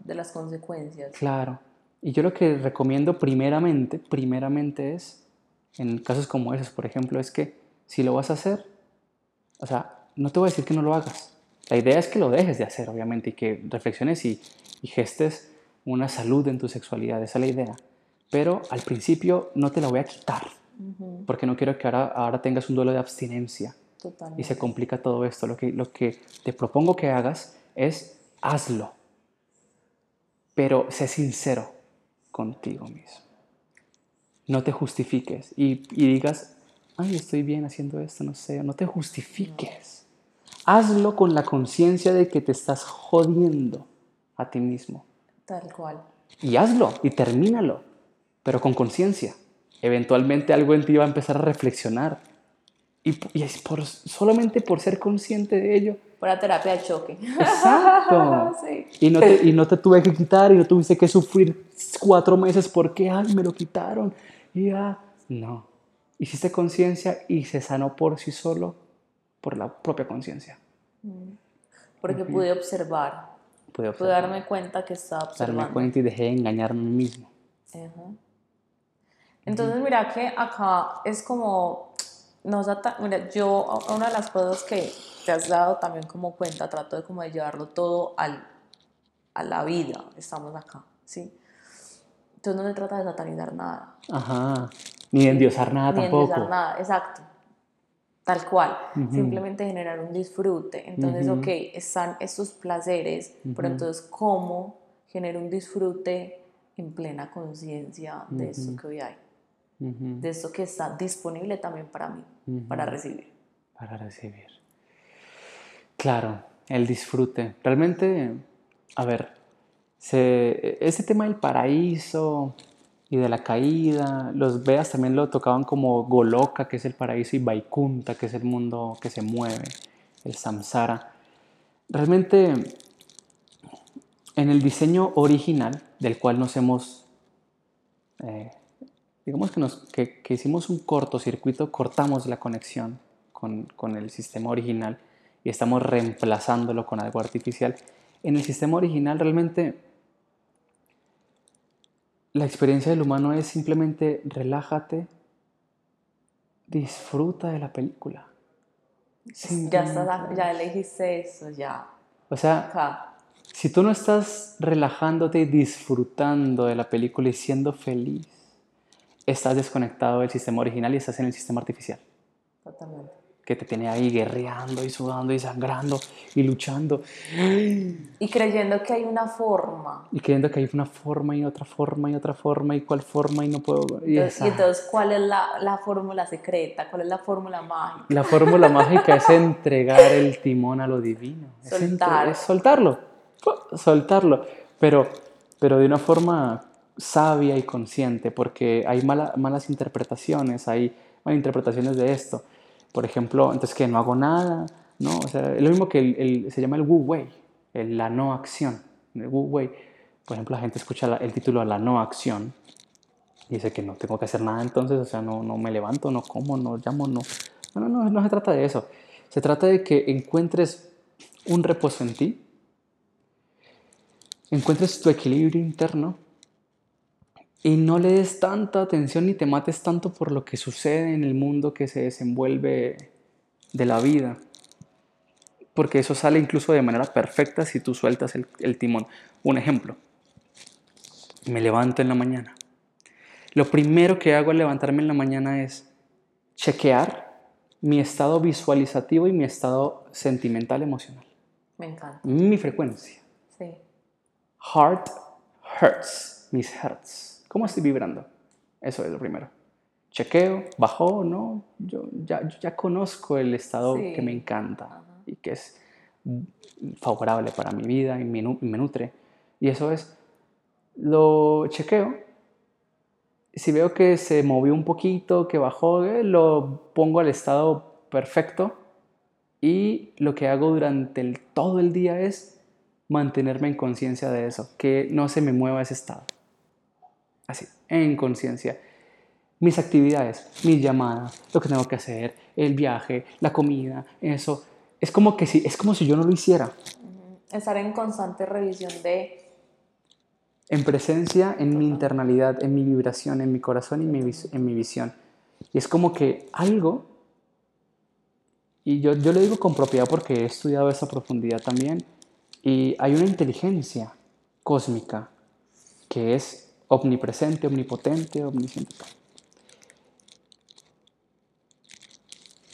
de las consecuencias. Claro. Y yo lo que recomiendo primeramente, primeramente es, en casos como esos, por ejemplo, es que si lo vas a hacer, o sea, no te voy a decir que no lo hagas, la idea es que lo dejes de hacer, obviamente, y que reflexiones y, gestes una salud en tu sexualidad, esa es la idea. Pero al principio no te la voy a quitar, porque no quiero que ahora, ahora tengas un duelo de abstinencia y se complica todo esto. Lo que, lo que te propongo que hagas es hazlo, pero sé sincero contigo mismo. No te justifiques y, digas, ay, estoy bien haciendo esto, no sé, no te justifiques. Hazlo con la conciencia de que te estás jodiendo a ti mismo. Tal cual. Y hazlo y termínalo, pero con conciencia. Eventualmente algo en ti va a empezar a reflexionar. Y, es por, solamente por ser consciente de ello. Por la terapia de choque. Exacto. y, no te, y no te tuve que quitar y no tuviste que sufrir cuatro meses porque, ay, me lo quitaron. Y ya, no. Hiciste conciencia y se sanó por sí solo por la propia conciencia. Mm. Porque pude observar. Pude Pude darme cuenta que estaba observando. Darme cuenta y dejé de engañarme a mí mismo. Entonces, mira que acá es como. Nos mira, yo, una de las cosas que te has dado también como cuenta, trato de como de llevarlo todo al, a la vida. Estamos acá, ¿sí? Entonces no se trata de satanizar nada. Ajá. Ni de endiosar nada tampoco. Ni endiosar nada, exacto tal cual, simplemente generar un disfrute. Entonces, ok, están estos placeres, pero entonces, ¿cómo genero un disfrute en plena conciencia de esto que hoy hay? De esto que está disponible también para mí, para recibir. Para recibir. Claro, el disfrute. Realmente, a ver, se, ese tema del paraíso, y de la caída. Los Vedas también lo tocaban como Goloka, que es el paraíso, y Vaikunta, que es el mundo que se mueve, el samsara. Realmente, en el diseño original, del cual nos hemos eh, digamos que, nos, que, que hicimos un cortocircuito, cortamos la conexión con, con el sistema original y estamos reemplazándolo con algo artificial. En el sistema original realmente la experiencia del humano es simplemente relájate, disfruta de la película. Ya, estás, ya elegiste eso, ya. O sea, si tú no estás relajándote y disfrutando de la película y siendo feliz, estás desconectado del sistema original y estás en el sistema artificial. Totalmente que te tiene ahí guerreando y sudando y sangrando y luchando. Y creyendo que hay una forma. Y creyendo que hay una forma y otra forma y otra forma y cuál forma y no puedo... Y, entonces, ¿cuál es la, la, fórmula secreta? ¿Cuál es la fórmula mágica? La fórmula mágica es entregar el timón a lo divino. Soltar. Es, soltarlo. Soltarlo. Pero, pero de una forma sabia y consciente, porque hay malas interpretaciones, hay malas interpretaciones de esto. Por ejemplo, entonces que no hago nada, ¿no? O sea, es lo mismo que el, se llama el Wu Wei, la no acción, el Wu Wei. Por ejemplo, la gente escucha el título la no acción y dice que no tengo que hacer nada entonces, o sea, no, no me levanto, no como, no llamo, no. No, no, no se trata de eso. Se trata de que encuentres un reposo en ti, encuentres tu equilibrio interno y no le des tanta atención ni te mates tanto por lo que sucede en el mundo que se desenvuelve de la vida. Porque eso sale incluso de manera perfecta si tú sueltas el, timón. Un ejemplo. Me levanto en la mañana. Lo primero que hago al levantarme en la mañana es chequear mi estado visualizativo y mi estado sentimental emocional. Me encanta. Mi frecuencia. Sí. Heart hurts. Mis hearts ¿Cómo estoy vibrando? Eso es lo primero. Chequeo, bajó, no, yo ya, ya conozco el estado que me encanta y que es favorable para mi vida y me, nutre. Y eso es, lo chequeo. Si veo que se movió un poquito, que bajó, eh, lo pongo al estado perfecto. Y lo que hago durante el, todo el día es mantenerme en conciencia de eso, que no se me mueva ese estado así, en conciencia. Mis actividades, mis llamadas, lo que tengo que hacer, el viaje, la comida, eso. Es como, que si, es como si yo no lo hiciera. Estar en constante revisión de... En presencia, en mi internalidad, en mi vibración, en mi corazón y en mi visión. Y es como que algo, y yo, yo lo digo con propiedad porque he estudiado esa profundidad también, y hay una inteligencia cósmica que es omnipresente, omnipotente, omnisciente.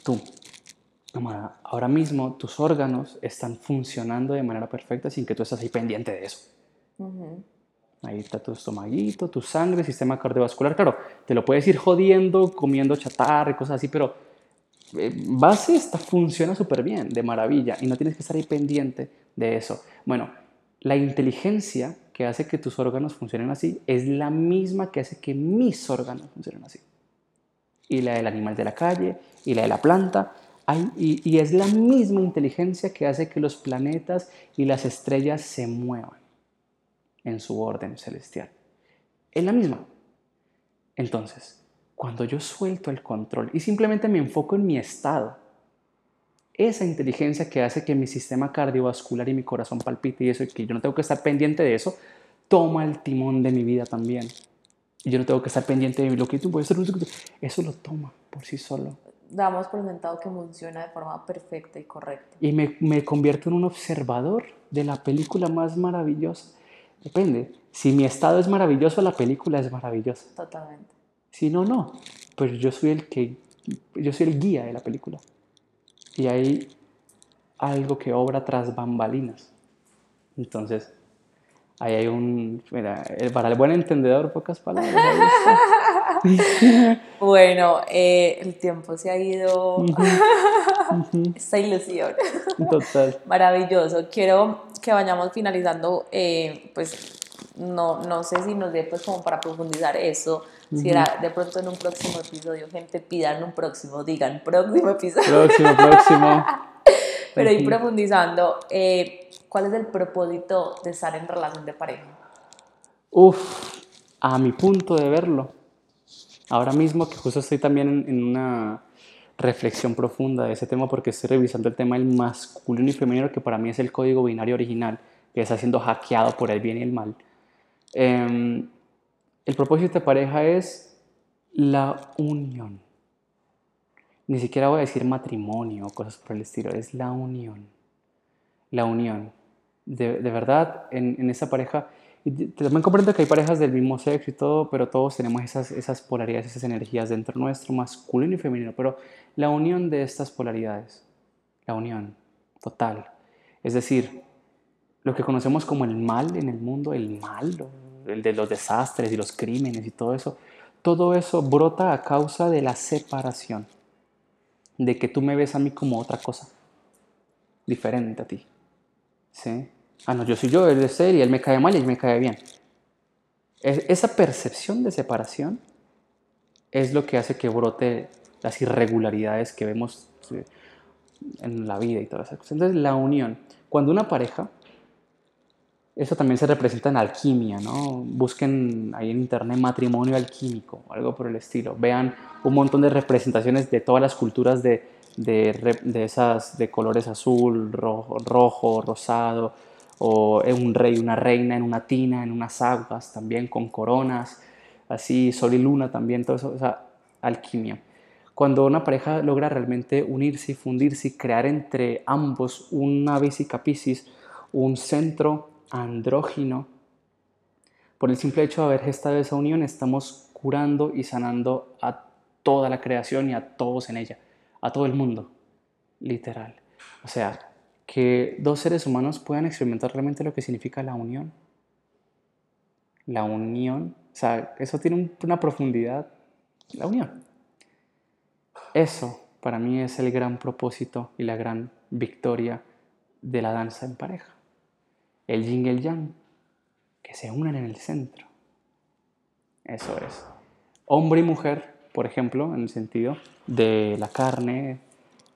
Tú, amada, ahora mismo tus órganos están funcionando de manera perfecta sin que tú estés ahí pendiente de eso. Ahí está tu estomaguito, tu sangre, sistema cardiovascular. Claro, te lo puedes ir jodiendo, comiendo chatarra y cosas así, pero eh, base está, funciona súper bien, de maravilla, y no tienes que estar ahí pendiente de eso. Bueno, la inteligencia que hace que tus órganos funcionen así es la misma que hace que mis órganos funcionen así. Y la del animal de la calle, y la de la planta, y, es la misma inteligencia que hace que los planetas y las estrellas se muevan en su orden celestial. Es la misma. Entonces, cuando yo suelto el control y simplemente me enfoco en mi estado, esa inteligencia que hace que mi sistema cardiovascular y mi corazón palpite y eso, y que yo no tengo que estar pendiente de eso, toma el timón de mi vida también. Y yo no tengo que estar pendiente de lo que tú puedes hacer. Eso lo toma por sí solo. Damos por sentado que funciona de forma perfecta y correcta. Y me, me convierto en un observador de la película más maravillosa. Depende. Si mi estado es maravilloso, la película es maravillosa. Totalmente. Si no, no. Pues yo soy el que, yo soy el guía de la película y hay algo que obra tras bambalinas. Entonces, ahí hay un, mira, eh, para el buen entendedor, pocas palabras. bueno, eh, el tiempo se ha ido. Esta ilusión. Total. Maravilloso. Quiero que vayamos finalizando, eh, pues no, no sé si nos dé pues como para profundizar eso, si era de pronto en un próximo episodio, gente pidan un próximo, digan próximo episodio. Próximo, próximo. Pero ir profundizando, eh, ¿cuál es el propósito de estar en relación de pareja? Uf, a mi punto de verlo, ahora mismo que justo estoy también en, una reflexión profunda de ese tema porque estoy revisando el tema del masculino y femenino que para mí es el código binario original que está siendo hackeado por el bien y el mal. Em, el propósito de pareja es la unión. Ni siquiera voy a decir matrimonio o cosas por el estilo, es la unión. La unión. De, verdad, en, en esa pareja también comprendo que hay parejas del mismo sexo y todo, pero todos tenemos esas, esas polaridades, esas energías dentro nuestro, masculino y femenino. Pero la unión de estas polaridades, la unión total, es decir, lo que conocemos como el mal en el mundo, el mal, el de los desastres y los crímenes y todo eso, todo eso brota a causa de la separación, de que tú me ves a mí como otra cosa, diferente a ti. ¿Sí? Ah, no, yo soy yo, él es él y él me cae mal y él me cae bien. esa percepción de separación es lo que hace que brote las irregularidades que vemos en la vida y todas esas cosas. Entonces, la unión. Cuando una pareja, eso también se representa en alquimia, ¿no? Busquen ahí en internet matrimonio alquímico, algo por el estilo. Vean un montón de representaciones de todas las culturas de, de, esas de colores azul, rojo, rosado, o un rey, una reina en una tina, en unas aguas, también con coronas, así, sol y luna también, todo eso, o sea, alquimia. Cuando una pareja logra realmente unirse y fundirse y crear entre ambos una vesica piscis, un centro andrógino, por el simple hecho de haber gestado esa unión, estamos curando y sanando a toda la creación y a todos en ella, a todo el mundo, literal. O sea, que dos seres humanos puedan experimentar realmente lo que significa la unión. La unión, o sea, eso tiene una profundidad, la unión. Eso para mí es el gran propósito y la gran victoria de la danza en pareja. El yin y el yang, que se unen en el centro. Eso es. Hombre y mujer, por ejemplo, en el sentido de la carne,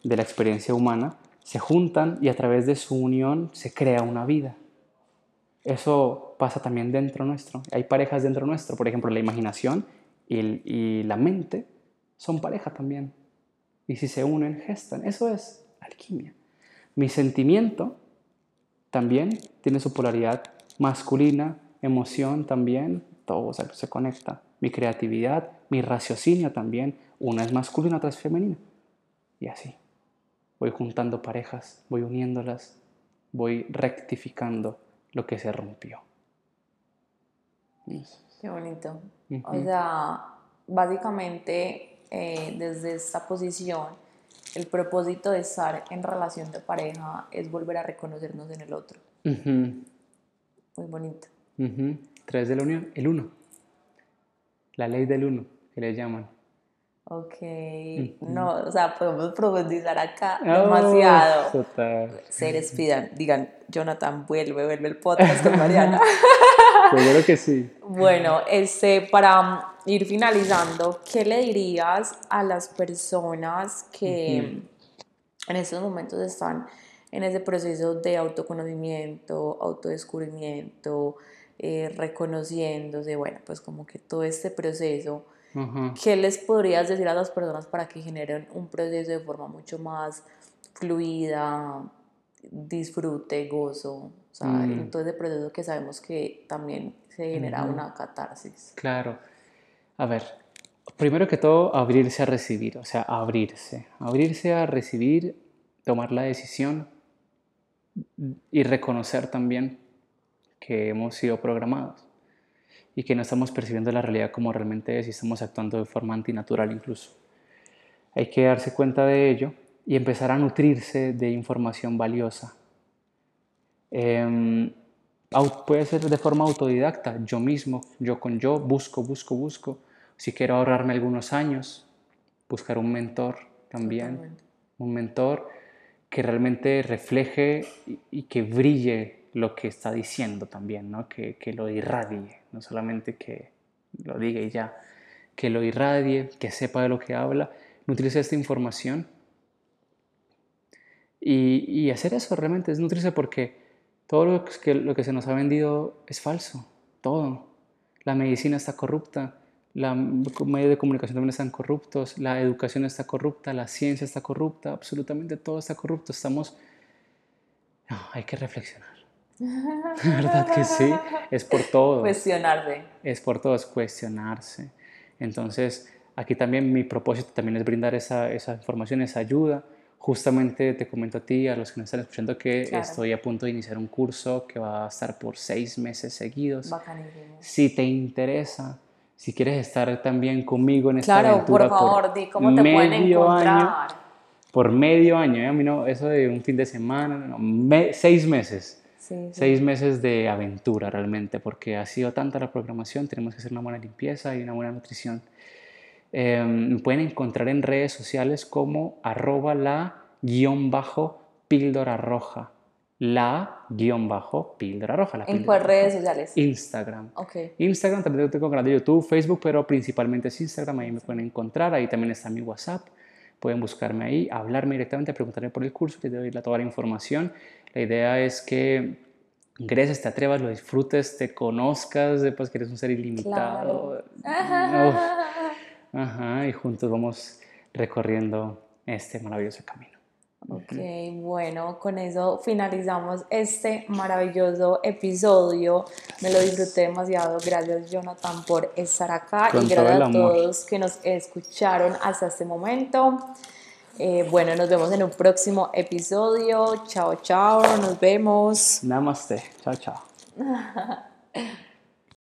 de la experiencia humana, se juntan y a través de su unión se crea una vida. Eso pasa también dentro nuestro. Hay parejas dentro nuestro, por ejemplo, la imaginación y, la mente son pareja también. Y si se unen, gestan. Eso es alquimia. Mi sentimiento también tiene su polaridad masculina, emoción también, todo se conecta. Mi creatividad, mi raciocinio también, una es masculina, otra es femenina. Y así voy juntando parejas, voy uniéndolas, voy rectificando lo que se rompió. Qué bonito. O sea, básicamente eh, desde esta posición, el propósito de estar en relación de pareja es volver a reconocernos en el otro. Muy bonito. Tres de la unión, el uno. La ley del uno, que le llaman. Ok, no, o sea, podemos profundizar acá oh, demasiado. Se despidan, digan, Jonathan, vuelve, vuelve el podcast con Mariana. Seguro que sí. Bueno, este, para ir finalizando, ¿qué le dirías a las personas que en estos momentos están en ese proceso de autoconocimiento, autodescubrimiento, eh, reconociéndose, bueno, pues como que todo este proceso ¿Qué les podrías decir a las personas para que generen un proceso de forma mucho más fluida, disfrute, gozo? O sea, mm. en todo ese proceso que sabemos que también se genera una catarsis. Claro. A ver, primero que todo, abrirse a recibir, o sea, abrirse. Abrirse a recibir, tomar la decisión y reconocer también que hemos sido programados y que no estamos percibiendo la realidad como realmente es y estamos actuando de forma antinatural incluso. Hay que darse cuenta de ello y empezar a nutrirse de información valiosa. Em, puede ser de forma autodidacta, yo mismo, yo con yo, busco, busco, busco. Si quiero ahorrarme algunos años, buscar un mentor también, un mentor que realmente refleje y que brille lo que está diciendo también, ¿no? que, que lo irradie, no solamente que lo diga y ya, que lo irradie, que sepa de lo que habla, nutrirse esta información. Y, y, hacer eso realmente es nutrirse porque todo lo que, lo que se nos ha vendido es falso, todo. La medicina está corrupta, los medios de comunicación también están corruptos, la educación está corrupta, la ciencia está corrupta, absolutamente todo está corrupto. Estamos... hay que reflexionar. ¿Verdad que sí? Es por todo. Cuestionarse. Es por todo, es cuestionarse. Entonces, aquí también mi propósito también es brindar esa, esa información, esa ayuda. Justamente te comento a ti, a los que nos están escuchando, que estoy a punto de iniciar un curso que va a estar por seis meses seguidos. Bacanísimo. Si te interesa, si quieres estar también conmigo en esta claro, por favor, di cómo te pueden encontrar. por medio año, ¿eh? a mí no, eso de un fin de semana, seis meses. Seis meses de aventura realmente, porque ha sido tanta la programación, tenemos que hacer una buena limpieza y una buena nutrición. Eh, me pueden encontrar en redes sociales como arroba la guion bajo píldora roja la guion bajo píldora roja. La ¿En cuáles redes sociales? Instagram. Okay. Instagram, también tengo canal de YouTube, Facebook, pero principalmente es Instagram, ahí me pueden encontrar, ahí también está mi WhatsApp, pueden buscarme ahí, hablarme directamente, preguntarme por el curso, les doy toda la información. La idea es que ingreses, te atrevas, lo disfrutes, te conozcas, sepas que eres un ser ilimitado. Ajá, y juntos vamos recorriendo este maravilloso camino. Ok, bueno, con eso finalizamos este maravilloso episodio. Me lo disfruté demasiado. Gracias, Jonathan, por estar acá y gracias a todos que nos escucharon hasta este momento. Eh, bueno, nos vemos en un próximo episodio. Chao, chao, nos vemos. Namaste. Chao, chao.